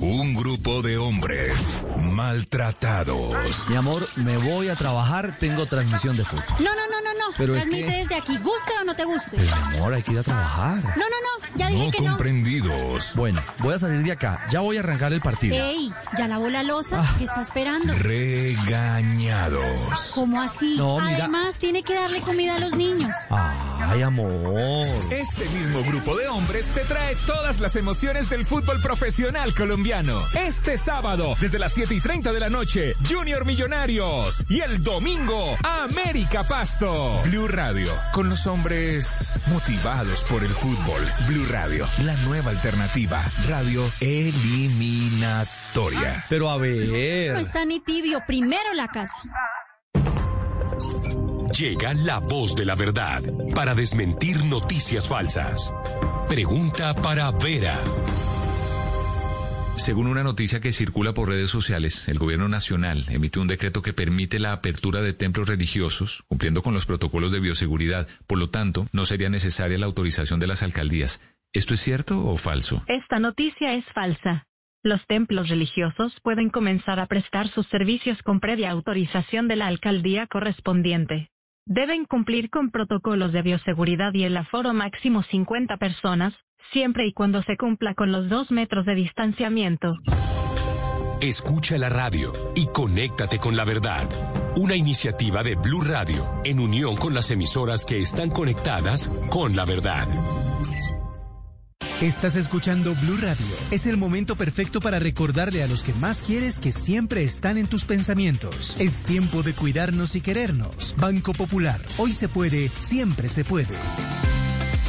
[SPEAKER 3] Un grupo de hombres maltratados.
[SPEAKER 7] Mi amor, me voy a trabajar, tengo transmisión de fútbol.
[SPEAKER 8] No, no, no, no, no.
[SPEAKER 7] Pero
[SPEAKER 8] Transmite desde aquí, guste o no te guste.
[SPEAKER 7] Pero mi amor, hay que ir a trabajar.
[SPEAKER 8] No, no, no, ya dije que
[SPEAKER 3] no. comprendidos.
[SPEAKER 7] Bueno, voy a salir de acá. Ya voy a arrancar el partido.
[SPEAKER 8] Ey, ya lavó la losa. ¿Qué está esperando?
[SPEAKER 3] Regañados.
[SPEAKER 8] ¿Cómo así?
[SPEAKER 7] No, mira.
[SPEAKER 8] Además, tiene que darle comida a los niños.
[SPEAKER 7] Ay, amor.
[SPEAKER 9] Este mismo grupo de hombres te trae todas las emociones del fútbol profesional colombiano. Este sábado, desde las 7 y 30 de la noche, Junior Millonarios. Y el domingo, América Pasto. Blue Radio, con los hombres motivados por el fútbol. Blue Radio, la nueva alternativa. Radio eliminatoria.
[SPEAKER 7] Pero a ver.
[SPEAKER 8] No está ni tibio. Primero la casa.
[SPEAKER 3] Llega la voz de la verdad para desmentir noticias falsas. Pregunta para Vera. Según una noticia que circula por redes sociales, el gobierno nacional emite un decreto que permite la apertura de templos religiosos, cumpliendo con los protocolos de bioseguridad. Por lo tanto, no sería necesaria la autorización de las alcaldías. ¿Esto es cierto o falso?
[SPEAKER 10] Esta noticia es falsa. Los templos religiosos pueden comenzar a prestar sus servicios con previa autorización de la alcaldía correspondiente. Deben cumplir con protocolos de bioseguridad y el aforo máximo 50 personas, siempre y cuando se cumpla con los dos metros de distanciamiento.
[SPEAKER 11] Escucha la radio y conéctate con la verdad. Una iniciativa de Blue Radio en unión con las emisoras que están conectadas con la verdad.
[SPEAKER 12] Estás escuchando Blue Radio. Es el momento perfecto para recordarle a los que más quieres que siempre están en tus pensamientos. Es tiempo de cuidarnos y querernos. Banco Popular. Hoy se puede, siempre se puede.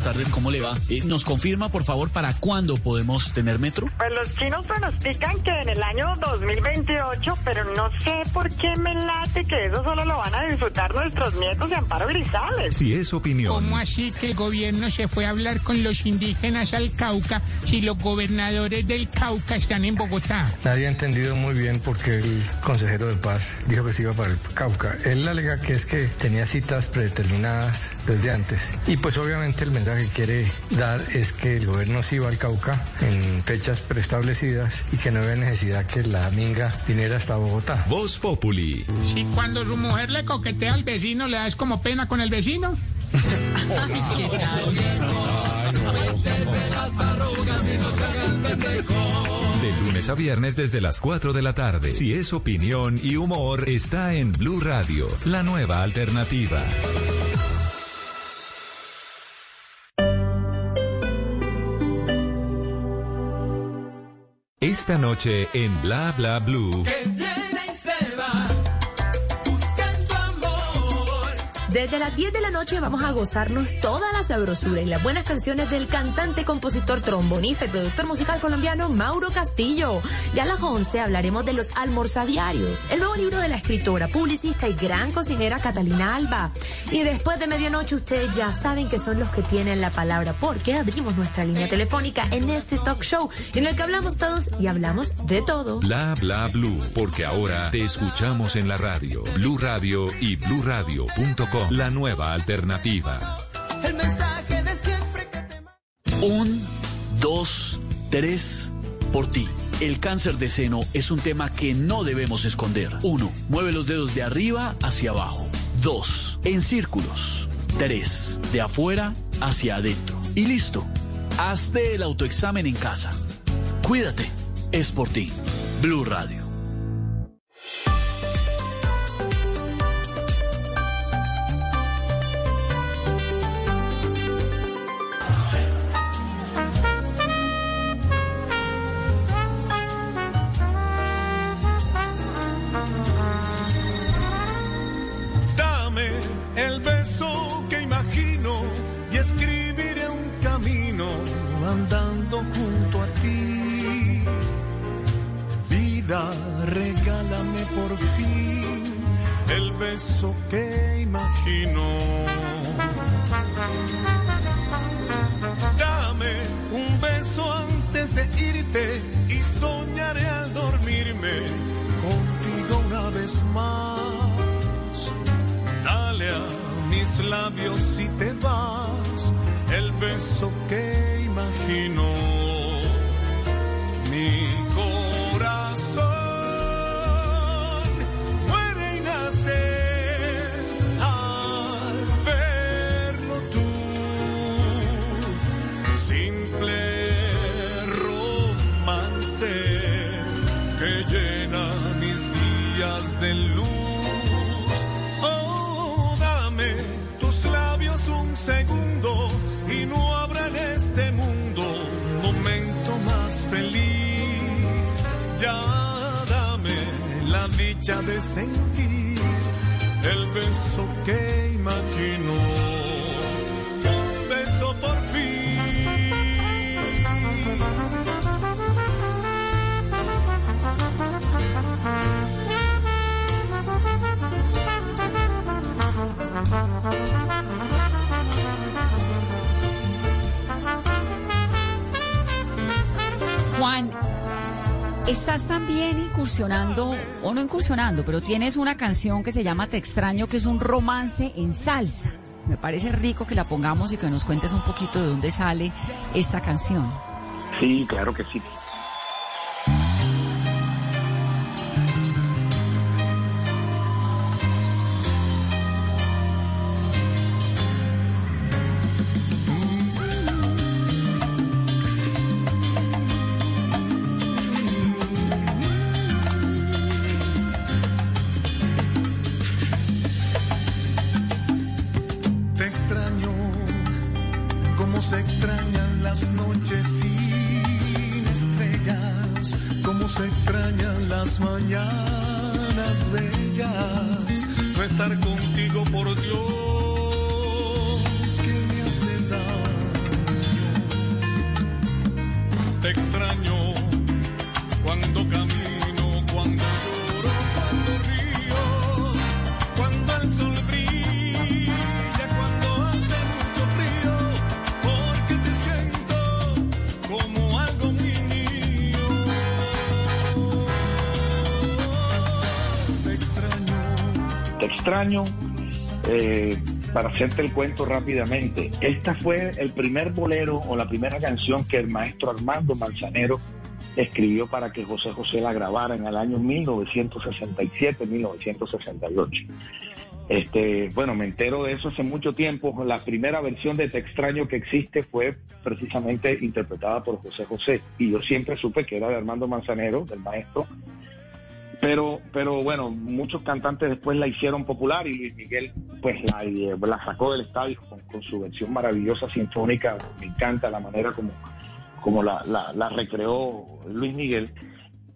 [SPEAKER 13] buenas tardes, ¿cómo le va? Eh, ¿Nos confirma, por favor, para cuándo podemos tener metro?
[SPEAKER 14] Pues los chinos pronostican que en el año 2028, pero no sé por qué me late que eso solo lo van a disfrutar nuestros nietos de Amparo Grisales.
[SPEAKER 3] Si es opinión.
[SPEAKER 15] ¿Cómo así que el gobierno se fue a hablar con los indígenas al Cauca si los gobernadores del Cauca están en Bogotá?
[SPEAKER 16] Nadie ha entendido muy bien por qué el consejero de paz dijo que se iba para el Cauca. Él alega que es que tenía citas predeterminadas desde antes. Y pues obviamente el mensaje que quiere dar es que el gobierno sí va al Cauca en fechas preestablecidas y que no había necesidad que la minga viniera hasta Bogotá.
[SPEAKER 3] Voz Populi.
[SPEAKER 15] Si cuando su mujer le coquetea al vecino, le das como pena con el vecino.
[SPEAKER 3] De lunes a viernes desde las 4 de la tarde. Si es opinión y humor, está en Blue Radio, la nueva alternativa. Esta noche en Bla Bla Blue.
[SPEAKER 17] Desde las 10 de la noche vamos a gozarnos toda la sabrosura y las buenas canciones del cantante, compositor, trombonista y productor musical colombiano Mauro Castillo. Ya a las 11 hablaremos de los almorzadiarios, el nuevo libro de la escritora, publicista y gran cocinera Catalina Alba. Y después de medianoche ustedes ya saben que son los que tienen la palabra porque abrimos nuestra línea telefónica en este talk show en el que hablamos todos y hablamos de todo.
[SPEAKER 3] Bla Bla Blue, porque ahora te escuchamos en la radio, Blue Radio y bluradio.com. La nueva alternativa.
[SPEAKER 18] El mensaje de siempre que te...
[SPEAKER 13] Un, dos, tres, por ti. El cáncer de seno es un tema que no debemos esconder. Uno, mueve los dedos de arriba hacia abajo. Dos, en círculos. Tres, de afuera hacia adentro. Y listo. Hazte el autoexamen en casa. Cuídate. Es por ti. Blue Radio.
[SPEAKER 4] El beso que imagino. Dame un beso antes de irte y soñaré al dormirme contigo una vez más. Dale a mis labios si te vas el beso que imagino. Mi que llena mis días de luz. Oh, dame tus labios un segundo y no habrá en este mundo momento más feliz. Ya dame la dicha de sentir el beso que imagino.
[SPEAKER 5] Estás también incursionando, o no incursionando, pero tienes una canción que se llama Te extraño, que es un romance en salsa. Me parece rico que la pongamos y que nos cuentes un poquito de dónde sale esta canción.
[SPEAKER 6] Sí, claro que sí.
[SPEAKER 4] Extraño.
[SPEAKER 6] Eh, para hacerte el cuento rápidamente, esta fue el primer bolero o la primera canción que el maestro Armando Manzanero escribió para que José José la grabara en el año 1967-1968. Este, bueno, me entero de eso hace mucho tiempo. La primera versión de Te extraño que existe fue precisamente interpretada por José José. Y yo siempre supe que era de Armando Manzanero, del maestro. Pero, pero bueno, muchos cantantes después la hicieron popular y Luis Miguel pues la, eh, la sacó del estadio con, con su versión maravillosa sinfónica. Me encanta la manera como, como la, la, recreó Luis Miguel.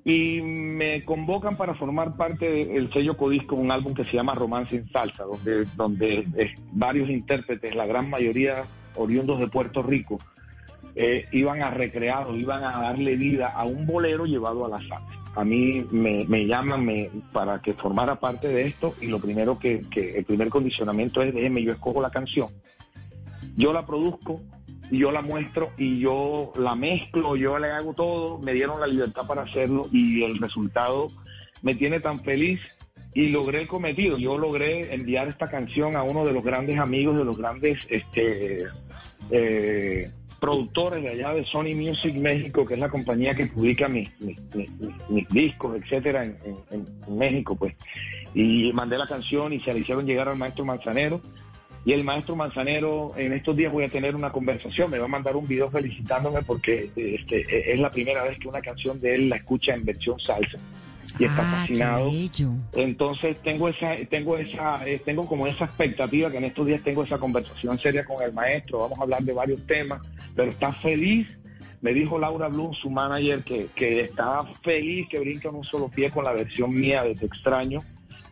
[SPEAKER 6] Y me convocan para formar parte del sello Codisco, un álbum que se llama Romance en Salsa, donde, donde varios intérpretes, la gran mayoría oriundos de Puerto Rico, eh, iban a recrear o iban a darle vida a un bolero llevado a la salsa. A mí me, me llaman me- para que formara parte de esto y lo primero que, que el primer condicionamiento es déjeme, yo escojo la canción, yo la produzco yo la muestro y yo la mezclo, yo le hago todo, me dieron la libertad para hacerlo y el resultado me tiene tan feliz y logré el cometido. Yo logré enviar esta canción a uno de los grandes amigos, de los grandes este, eh, productores de allá de Sony Music México, que es la compañía que publica mis, mis, discos, etcétera, en, México, pues. Y mandé la canción y se la hicieron llegar al maestro Manzanero. Y el maestro Manzanero, en estos días voy a tener una conversación, me va a mandar un video felicitándome porque este, es la primera vez que una canción de él la escucha en versión salsa y está
[SPEAKER 5] Ah,
[SPEAKER 6] fascinado. Entonces tengo esa, tengo esa, eh, tengo como esa expectativa que en estos días tengo esa conversación seria con el maestro, vamos a hablar de varios temas, pero está feliz. Me dijo Laura Bloom, su manager, que, que estaba feliz que brinca en un solo pie con la versión mía de Te extraño,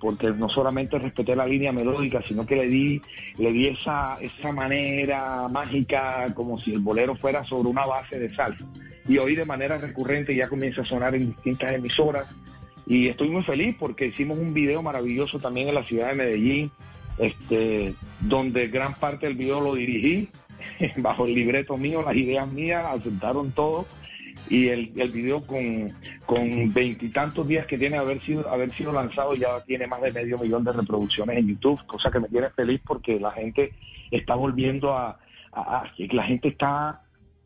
[SPEAKER 6] porque no solamente respeté la línea melódica, sino que le di, le di esa, esa manera mágica, como si el bolero fuera sobre una base de salsa. Y hoy de manera recurrente ya comienza a sonar en distintas emisoras. Y estoy muy feliz porque hicimos un video maravilloso también en la ciudad de Medellín, este, donde gran parte del video lo dirigí, (laughs) bajo el libreto mío, las ideas mías, aceptaron todo. Y el, el video con con veintitantos días que tiene haber sido haber sido lanzado ya tiene más de medio millón de reproducciones en YouTube, cosa que me tiene feliz porque la gente está volviendo a, a- a- la gente está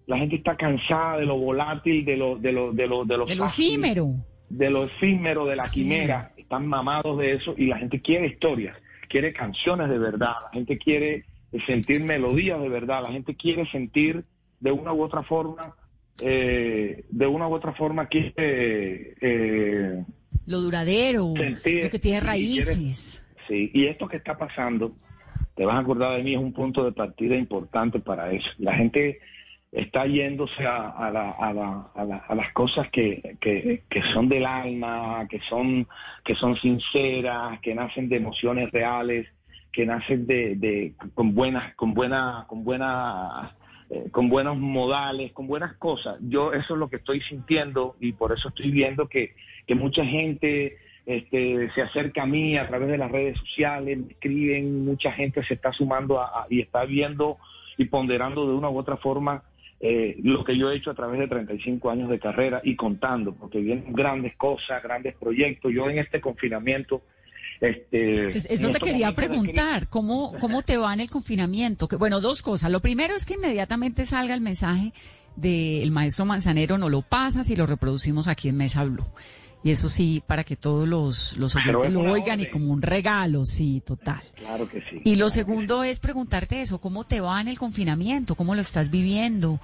[SPEAKER 6] la gente está cansada de lo volátil, de lo de lo de lo de lo
[SPEAKER 5] De lo
[SPEAKER 6] fácil,
[SPEAKER 5] efímero.
[SPEAKER 6] De lo efímero, de la
[SPEAKER 5] Sí.
[SPEAKER 6] quimera, están mamados de eso y la gente quiere historias, quiere canciones de verdad, la gente quiere sentir melodías de verdad, la gente quiere sentir de una u otra forma, eh, de una u otra forma quiere eh,
[SPEAKER 5] Lo duradero,
[SPEAKER 6] sentir
[SPEAKER 5] lo que tiene
[SPEAKER 6] y quiere-
[SPEAKER 5] raíces.
[SPEAKER 6] Sí, y esto que está pasando, te vas a acordar de mí, es un punto de partida importante para eso. La gente está yéndose a, a, la- a la- a la- las cosas que, que- son del alma, que son, que son sinceras, que nacen de emociones reales, que nacen de, de- con buenas, con buena, con buena, eh, con buenos modales, con buenas cosas. Yo eso es lo que estoy sintiendo y por eso estoy viendo que, que mucha gente este, se acerca a mí a través de las redes sociales, me escriben, mucha gente se está sumando y está viendo y ponderando de una u otra forma eh, lo que yo he hecho a través de 35 años de carrera y contando, porque vienen grandes cosas, grandes proyectos. Yo en este confinamiento, este,
[SPEAKER 5] Es-
[SPEAKER 6] en
[SPEAKER 5] Eso te quería preguntar, ¿cómo, ¿cómo te va en el confinamiento? Que, bueno, dos cosas. Lo primero es que inmediatamente salga el mensaje del maestro Manzanero, no lo pasas y lo reproducimos aquí en Mesa Blue. Y eso sí, para que todos los, los oyentes
[SPEAKER 6] es
[SPEAKER 5] lo oigan y como un regalo, sí, total.
[SPEAKER 6] Claro que sí.
[SPEAKER 5] Y lo segundo es preguntarte eso, ¿cómo te va en el confinamiento? ¿Cómo lo estás viviendo?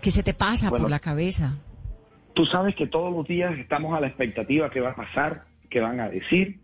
[SPEAKER 5] ¿Qué se te pasa
[SPEAKER 6] Bueno,
[SPEAKER 5] por la cabeza?
[SPEAKER 6] Tú sabes que todos los días estamos a la expectativa que va a pasar, que van a decir,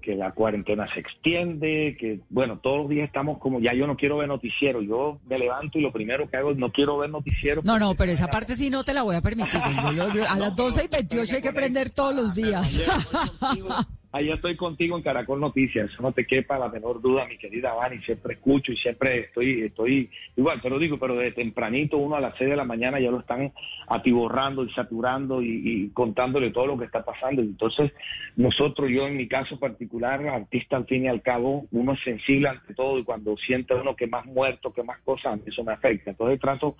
[SPEAKER 6] que la cuarentena se extiende, que bueno, todos los días estamos como ya yo no quiero ver noticiero, yo me levanto y lo primero que hago es no quiero ver noticiero.
[SPEAKER 5] No, no, pero esa parte sí no te la voy a permitir. Yo- yo- yo- a las 12 y 28 hay que prender todos los días. (laughs)
[SPEAKER 6] Allá estoy contigo en Caracol Noticias, eso no te quepa la menor duda, mi querida Vani, siempre escucho y siempre estoy, estoy, igual te lo digo, pero de tempranito, uno a las 6 de la mañana ya lo están atiborrando y saturando y, contándole todo lo que está pasando. Entonces, nosotros, yo en mi caso particular, artista al fin y al cabo, uno es sensible ante todo y cuando siente uno que más muerto, que más cosas, eso me afecta. Entonces trato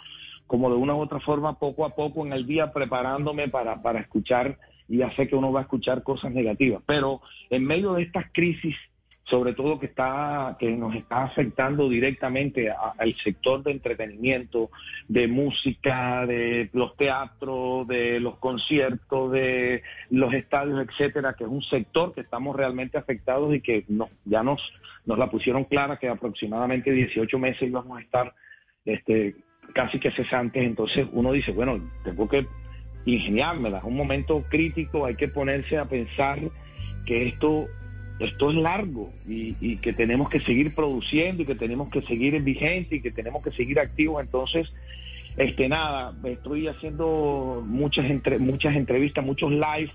[SPEAKER 6] como de una u otra forma, poco a poco en el día, preparándome para, para escuchar, y ya sé que uno va a escuchar cosas negativas, pero en medio de estas crisis, sobre todo que está que nos está afectando directamente al sector de entretenimiento, de música, de los teatros, de los conciertos, de los estadios, etcétera, que es un sector que estamos realmente afectados y que nos, ya nos, nos la pusieron clara que aproximadamente 18 meses íbamos a estar este, casi que cesantes, entonces uno dice, bueno, tengo que ingeniármela, es un momento crítico, hay que ponerse a pensar que esto, esto es largo y, que tenemos que seguir produciendo y que tenemos que seguir en vigente y que tenemos que seguir activos, entonces este nada, estoy haciendo muchas entre, muchas entrevistas, muchos live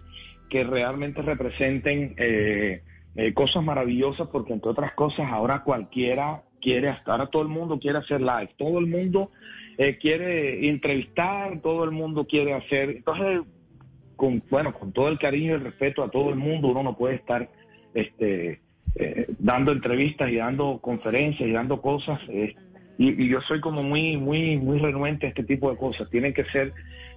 [SPEAKER 6] que realmente representen eh, eh, cosas maravillosas porque entre otras cosas ahora cualquiera quiere ahora todo el mundo quiere hacer live, todo el mundo eh, quiere entrevistar, todo el mundo quiere hacer, entonces con bueno con todo el cariño y el respeto a todo el mundo uno no puede estar este eh, dando entrevistas y dando conferencias y dando cosas eh, y, yo soy como muy muy muy renuente a este tipo de cosas. Tienen que ser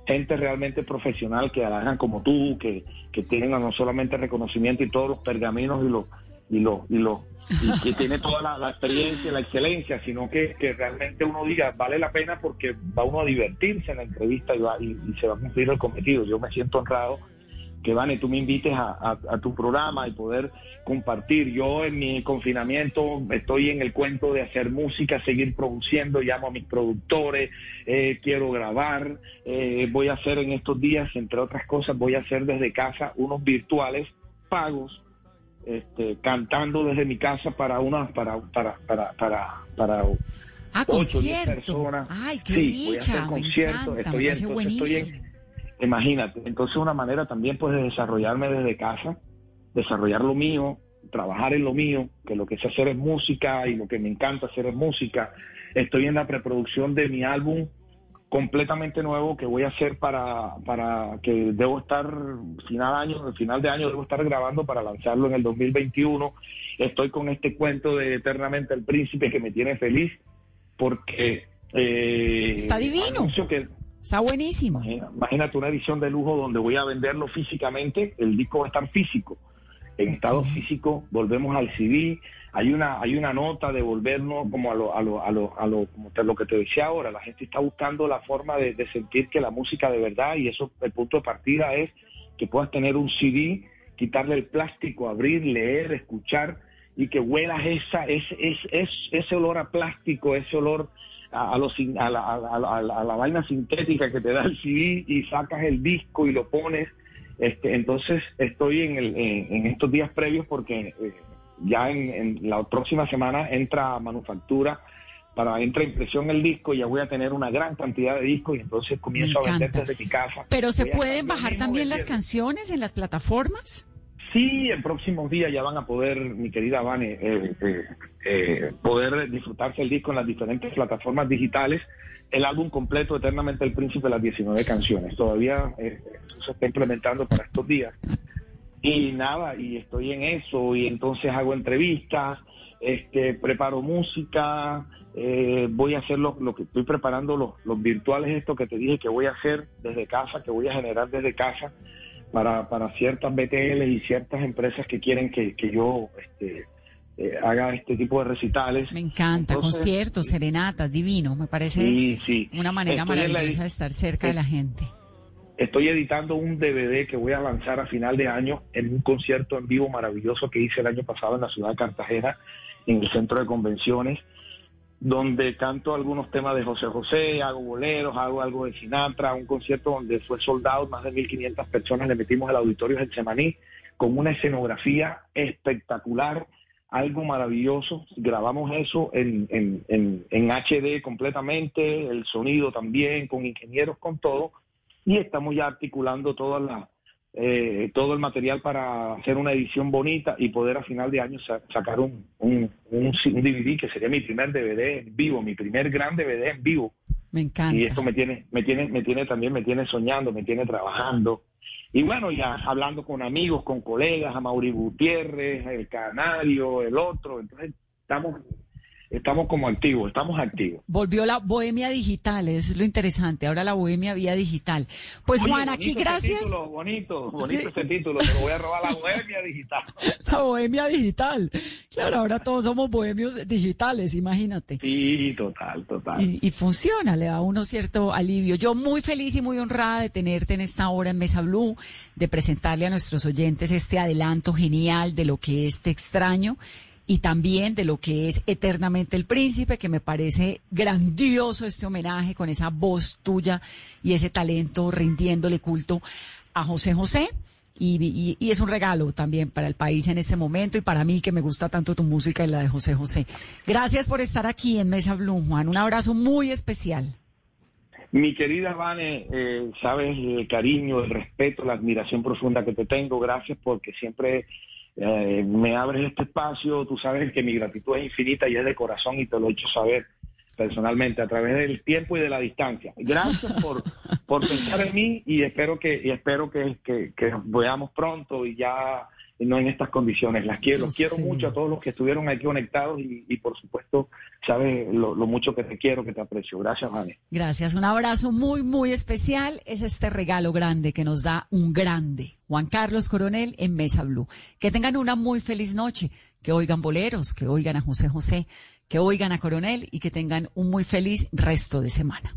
[SPEAKER 6] gente realmente profesional que hagan como tú que, que tengan no solamente reconocimiento y todos los pergaminos y los y los y los y que tiene toda la, la experiencia, la excelencia, sino que, que realmente uno diga, vale la pena porque va uno a divertirse en la entrevista y, va, y, y se va a cumplir el cometido. Yo me siento honrado que, Vane, tú me invites a, a- a tu programa y poder compartir. Yo en mi confinamiento estoy en el cuento de hacer música, seguir produciendo, llamo a mis productores, eh, quiero grabar, eh, voy a hacer en estos días, entre otras cosas, voy a hacer desde casa unos virtuales pagos este, cantando desde mi casa para una para para para para para
[SPEAKER 5] Ah,
[SPEAKER 6] ocho,
[SPEAKER 5] concierto.
[SPEAKER 6] personas.
[SPEAKER 5] Ay, qué
[SPEAKER 6] Sí, voy a hacer
[SPEAKER 5] me encanta, me
[SPEAKER 6] estoy en- entonces estoy en-. Imagínate, entonces una manera también pues de desarrollarme desde casa, desarrollar lo mío, trabajar en lo mío, que lo que sé hacer es música y lo que me encanta hacer es música. Estoy en la preproducción de mi álbum completamente nuevo que voy a hacer para, para que debo estar final año, final de año debo estar grabando para lanzarlo en el 2021. Estoy con este cuento de Eternamente el Príncipe que me tiene feliz porque eh,
[SPEAKER 5] Está divino.
[SPEAKER 6] que
[SPEAKER 5] Está buenísimo.
[SPEAKER 6] Imagina- Imagínate una edición de lujo donde voy a venderlo físicamente, el disco va a estar físico. En estado físico, volvemos al CD, hay una, hay una nota de volvernos como a lo, a lo, a lo, a lo, como te- lo que te decía ahora, la gente está buscando la forma de, sentir que la música de verdad, y eso, el punto de partida es que puedas tener un CD, quitarle el plástico, abrir, leer, escuchar, y que huelas esa, ese, ese, ese, olor a plástico, ese olor a, a, lo sin- a la, a la- a la- a la vaina sintética que te da el CD y sacas el disco y lo pones. Este, entonces estoy en, el, en, en estos días previos porque eh, ya en, en la próxima semana entra a manufactura para entra impresión el disco, ya voy a tener una gran cantidad de discos y entonces comienzo a vender desde mi casa.
[SPEAKER 5] Pero se
[SPEAKER 6] Voy
[SPEAKER 5] pueden bajar también las canciones en las plataformas.
[SPEAKER 6] Sí, en próximos días ya van a poder, mi querida Vane, eh, eh, eh, poder disfrutarse el disco en las diferentes plataformas digitales. El álbum completo, Eternamente el Príncipe, las 19 canciones. Todavía eh, se está implementando para estos días. Y nada, y estoy en eso, y entonces hago entrevistas, este, preparo música, eh, voy a hacer lo, lo que estoy preparando, los, los virtuales, esto que te dije que voy a hacer desde casa, que voy a generar desde casa para, para ciertas BTL y ciertas empresas que quieren que, que yo este, eh, haga este tipo de recitales.
[SPEAKER 5] Me encanta,
[SPEAKER 6] Entonces,
[SPEAKER 5] conciertos, serenatas, divino. Me parece
[SPEAKER 6] Sí, sí.
[SPEAKER 5] una manera
[SPEAKER 6] Estoy en la-
[SPEAKER 5] maravillosa de estar cerca de la gente.
[SPEAKER 6] Estoy editando un DVD que voy a lanzar a final de año en un concierto en vivo maravilloso que hice el año pasado en la ciudad de Cartagena, en el centro de convenciones, donde canto algunos temas de José José, hago boleros, hago algo de Sinatra, un concierto donde fue soldado, más de 1.500 personas le metimos el auditorio del Semaní, con una escenografía espectacular, algo maravilloso. Grabamos eso en, en HD completamente, el sonido también, con ingenieros, con todo y estamos ya articulando toda la, eh, todo el material para hacer una edición bonita y poder a final de año sa- sacar un, un, un, un DVD que sería mi primer DVD en vivo, mi primer gran DVD en vivo.
[SPEAKER 5] Me encanta.
[SPEAKER 6] Y esto me tiene, me tiene, me tiene también, me tiene soñando, me tiene trabajando. Y bueno, ya hablando con amigos, con colegas, a Mauri Gutiérrez, el Canario, el otro, entonces estamos, estamos como activos, estamos activos.
[SPEAKER 5] Volvió la bohemia digital, es lo interesante. Ahora la bohemia vía digital. Pues
[SPEAKER 6] Oye,
[SPEAKER 5] Juan, aquí gracias.
[SPEAKER 6] título, bonito, bonito ese título, pero voy a robar la bohemia digital. (laughs)
[SPEAKER 5] La bohemia digital. Claro, ahora todos somos bohemios digitales, imagínate.
[SPEAKER 6] Sí, total, total.
[SPEAKER 5] Y, y funciona, le da uno cierto alivio. Yo muy feliz y muy honrada de tenerte en esta hora en Mesa Blue, de presentarle a nuestros oyentes este adelanto genial de lo que es Te extraño y también de lo que es Eternamente el Príncipe, que me parece grandioso este homenaje con esa voz tuya y ese talento rindiéndole culto a José José. Y, es un regalo también para el país en este momento y para mí que me gusta tanto tu música y la de José José. Gracias por estar aquí en Mesa Blue, Juan. Un abrazo muy especial.
[SPEAKER 6] Mi querida Vane, eh, sabes el cariño, el respeto, la admiración profunda que te tengo. Gracias porque siempre eh, me abres este espacio. Tú sabes que mi gratitud es infinita y es de corazón y te lo he hecho saber personalmente a través del tiempo y de la distancia. Gracias por, por pensar en mí y espero que y espero que, que, veamos pronto y ya no en estas condiciones. Las quiero, los quiero mucho a todos los que estuvieron aquí conectados y, y por supuesto sabes lo, lo mucho que te quiero, que te aprecio. Gracias, Vane.
[SPEAKER 5] Gracias. Un abrazo muy, muy especial. Es este regalo grande que nos da un grande. Juan Carlos Coronel en Mesa Blue. Que tengan una muy feliz noche. Que oigan boleros, que oigan a José José, que oigan a Coronel y que tengan un muy feliz resto de semana.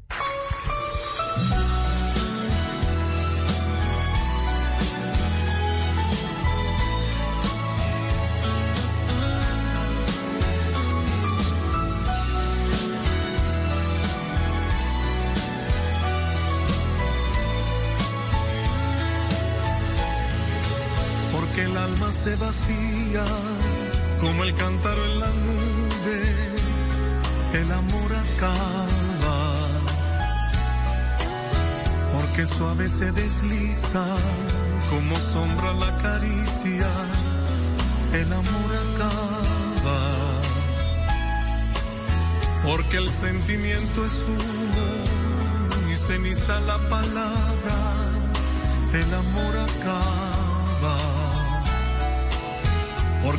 [SPEAKER 4] Se vacía como el cántaro en la nube, el amor acaba, porque suave se desliza como sombra la caricia, el amor acaba, porque el sentimiento es humo y ceniza la palabra, el amor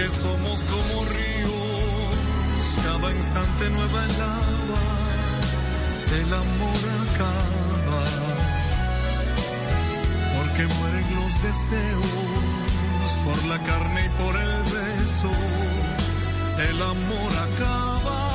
[SPEAKER 4] porque somos como ríos, cada instante nueva el agua, el amor acaba, porque mueren los deseos por la carne y por el beso, el amor acaba.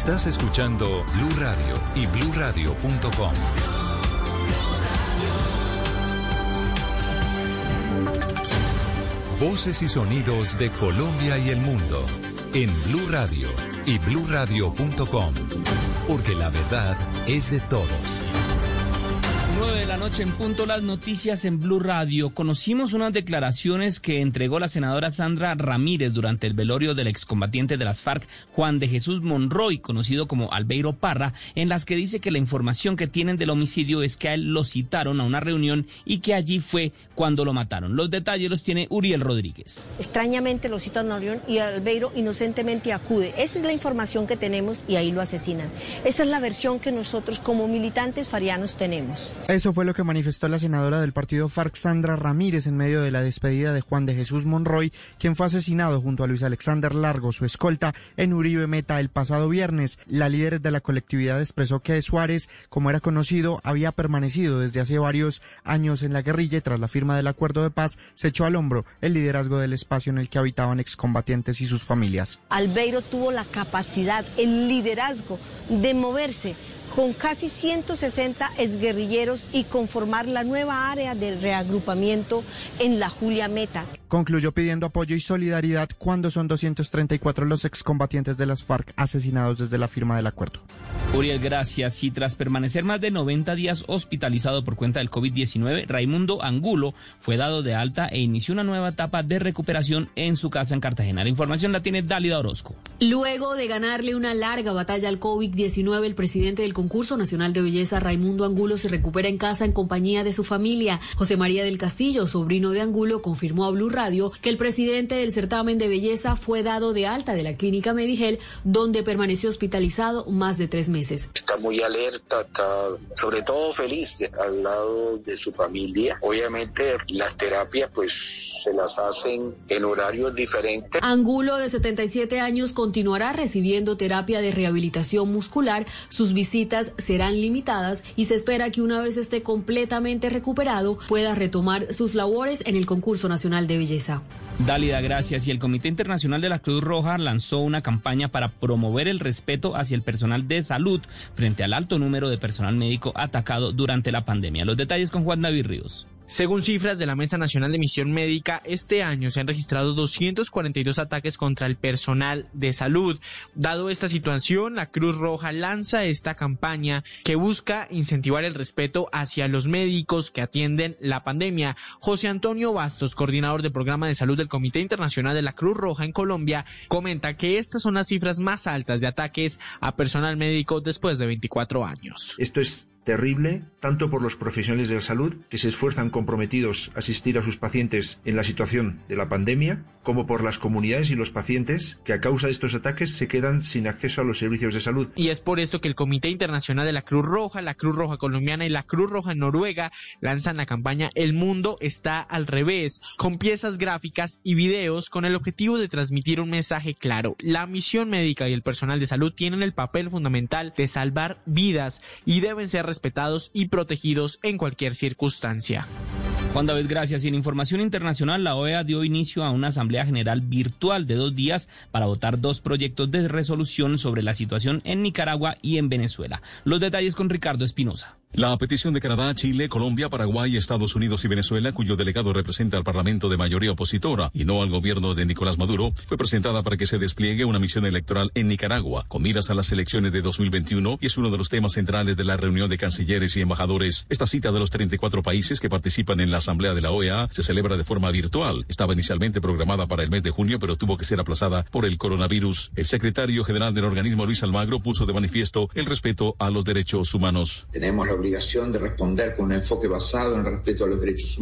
[SPEAKER 11] Estás escuchando Blue Radio y bluradio.com. Voces y sonidos de Colombia y el mundo en Blue Radio y bluradio.com, porque la verdad es de todos.
[SPEAKER 19] 9 de la noche en punto las noticias en Blue Radio. Conocimos unas declaraciones que entregó la senadora Sandra Ramírez durante el velorio del excombatiente de las FARC, Juan de Jesús Monroy, conocido como Albeiro Parra, en las que dice que la información que tienen del homicidio es que a él lo citaron a una reunión y que allí fue cuando lo mataron. Los detalles los tiene Uriel Rodríguez.
[SPEAKER 20] Extrañamente lo citan a una reunión y Albeiro inocentemente acude. Esa es la información que tenemos y ahí lo asesinan. Esa es la versión que nosotros como militantes farianos tenemos.
[SPEAKER 21] Eso fue lo que manifestó la senadora del partido FARC, Sandra Ramírez, en medio de la despedida de Juan de Jesús Monroy, quien fue asesinado junto a Luis Alexander Largo, su escolta, en Uribe Meta el pasado viernes. La líder de la colectividad expresó que Suárez, como era conocido, había permanecido desde hace varios años en la guerrilla y tras la firma del acuerdo de paz se echó al hombro el liderazgo del espacio en el que habitaban excombatientes y sus familias.
[SPEAKER 20] Albeiro tuvo la capacidad, el liderazgo de moverse con casi 160 exguerrilleros y conformar la nueva área de reagrupamiento en la Julia Meta.
[SPEAKER 21] Concluyó pidiendo apoyo y solidaridad cuando son 234 los excombatientes de las FARC asesinados desde la firma del acuerdo.
[SPEAKER 19] Uriel, gracias. Y tras permanecer más de 90 días hospitalizado por cuenta del COVID-19, Raimundo Angulo fue dado de alta e inició una nueva etapa de recuperación en su casa en Cartagena. La información la tiene Dálida Orozco.
[SPEAKER 22] Luego de ganarle una larga batalla al COVID-19, el presidente del concurso nacional de belleza, Raimundo Angulo, se recupera en casa en compañía de su familia. José María del Castillo, sobrino de Angulo, confirmó a Blue Radio que el presidente del certamen de belleza fue dado de alta de la clínica Medigel, donde permaneció hospitalizado más de tres meses.
[SPEAKER 23] Está muy alerta, está sobre todo feliz al lado de su familia. Obviamente las terapias pues se las hacen en horarios diferentes.
[SPEAKER 22] Angulo, de 77 años, continuará recibiendo terapia de rehabilitación muscular. Sus visitas serán limitadas y se espera que una vez esté completamente recuperado pueda retomar sus labores en el concurso nacional de belleza.
[SPEAKER 19] Dálida, gracias. Y el Comité Internacional de la Cruz Roja lanzó una campaña para promover el respeto hacia el personal de salud frente al alto número de personal médico atacado durante la pandemia. Los detalles con Juan David Ríos.
[SPEAKER 24] Según cifras de la Mesa Nacional de Misión Médica, este año se han registrado 242 ataques contra el personal de salud. Dado esta situación, la Cruz Roja lanza esta campaña que busca incentivar el respeto hacia los médicos que atienden la pandemia. José Antonio Bastos, coordinador del programa de salud del Comité Internacional de la Cruz Roja en Colombia, comenta que estas son las cifras más altas de ataques a personal médico después de 24 años.
[SPEAKER 25] Esto es terrible, tanto por los profesionales de la salud, que se esfuerzan comprometidos a asistir a sus pacientes en la situación de la pandemia, como por las comunidades y los pacientes que a causa de estos ataques se quedan sin acceso a los servicios de salud.
[SPEAKER 24] Y es por esto que el Comité Internacional de la Cruz Roja, la Cruz Roja Colombiana y la Cruz Roja Noruega lanzan la campaña El Mundo está al revés, con piezas gráficas y videos con el objetivo de transmitir un mensaje claro. La misión médica y el personal de salud tienen el papel fundamental de salvar vidas y deben ser respetados y protegidos en cualquier circunstancia.
[SPEAKER 19] Juan David, gracias. Y en información internacional, la OEA dio inicio a una asamblea general virtual de dos días para votar dos proyectos de resolución sobre la situación en Nicaragua y en Venezuela. Los detalles con Ricardo Espinosa.
[SPEAKER 26] La petición de Canadá, Chile, Colombia, Paraguay, Estados Unidos y Venezuela, cuyo delegado representa al Parlamento de mayoría opositora y no al gobierno de Nicolás Maduro, fue presentada para que se despliegue una misión electoral en Nicaragua, con miras a las elecciones de 2021 y es uno de los temas centrales de la reunión de cancilleres y embajadores. Esta cita de los 34 países que participan en la Asamblea de la OEA se celebra de forma virtual. Estaba inicialmente programada para el mes de junio, pero tuvo que ser aplazada por el coronavirus. El secretario general del organismo, Luis Almagro, puso de manifiesto el respeto a los derechos humanos.
[SPEAKER 27] Tenemos obligación de responder con un enfoque basado en el respeto a los derechos humanos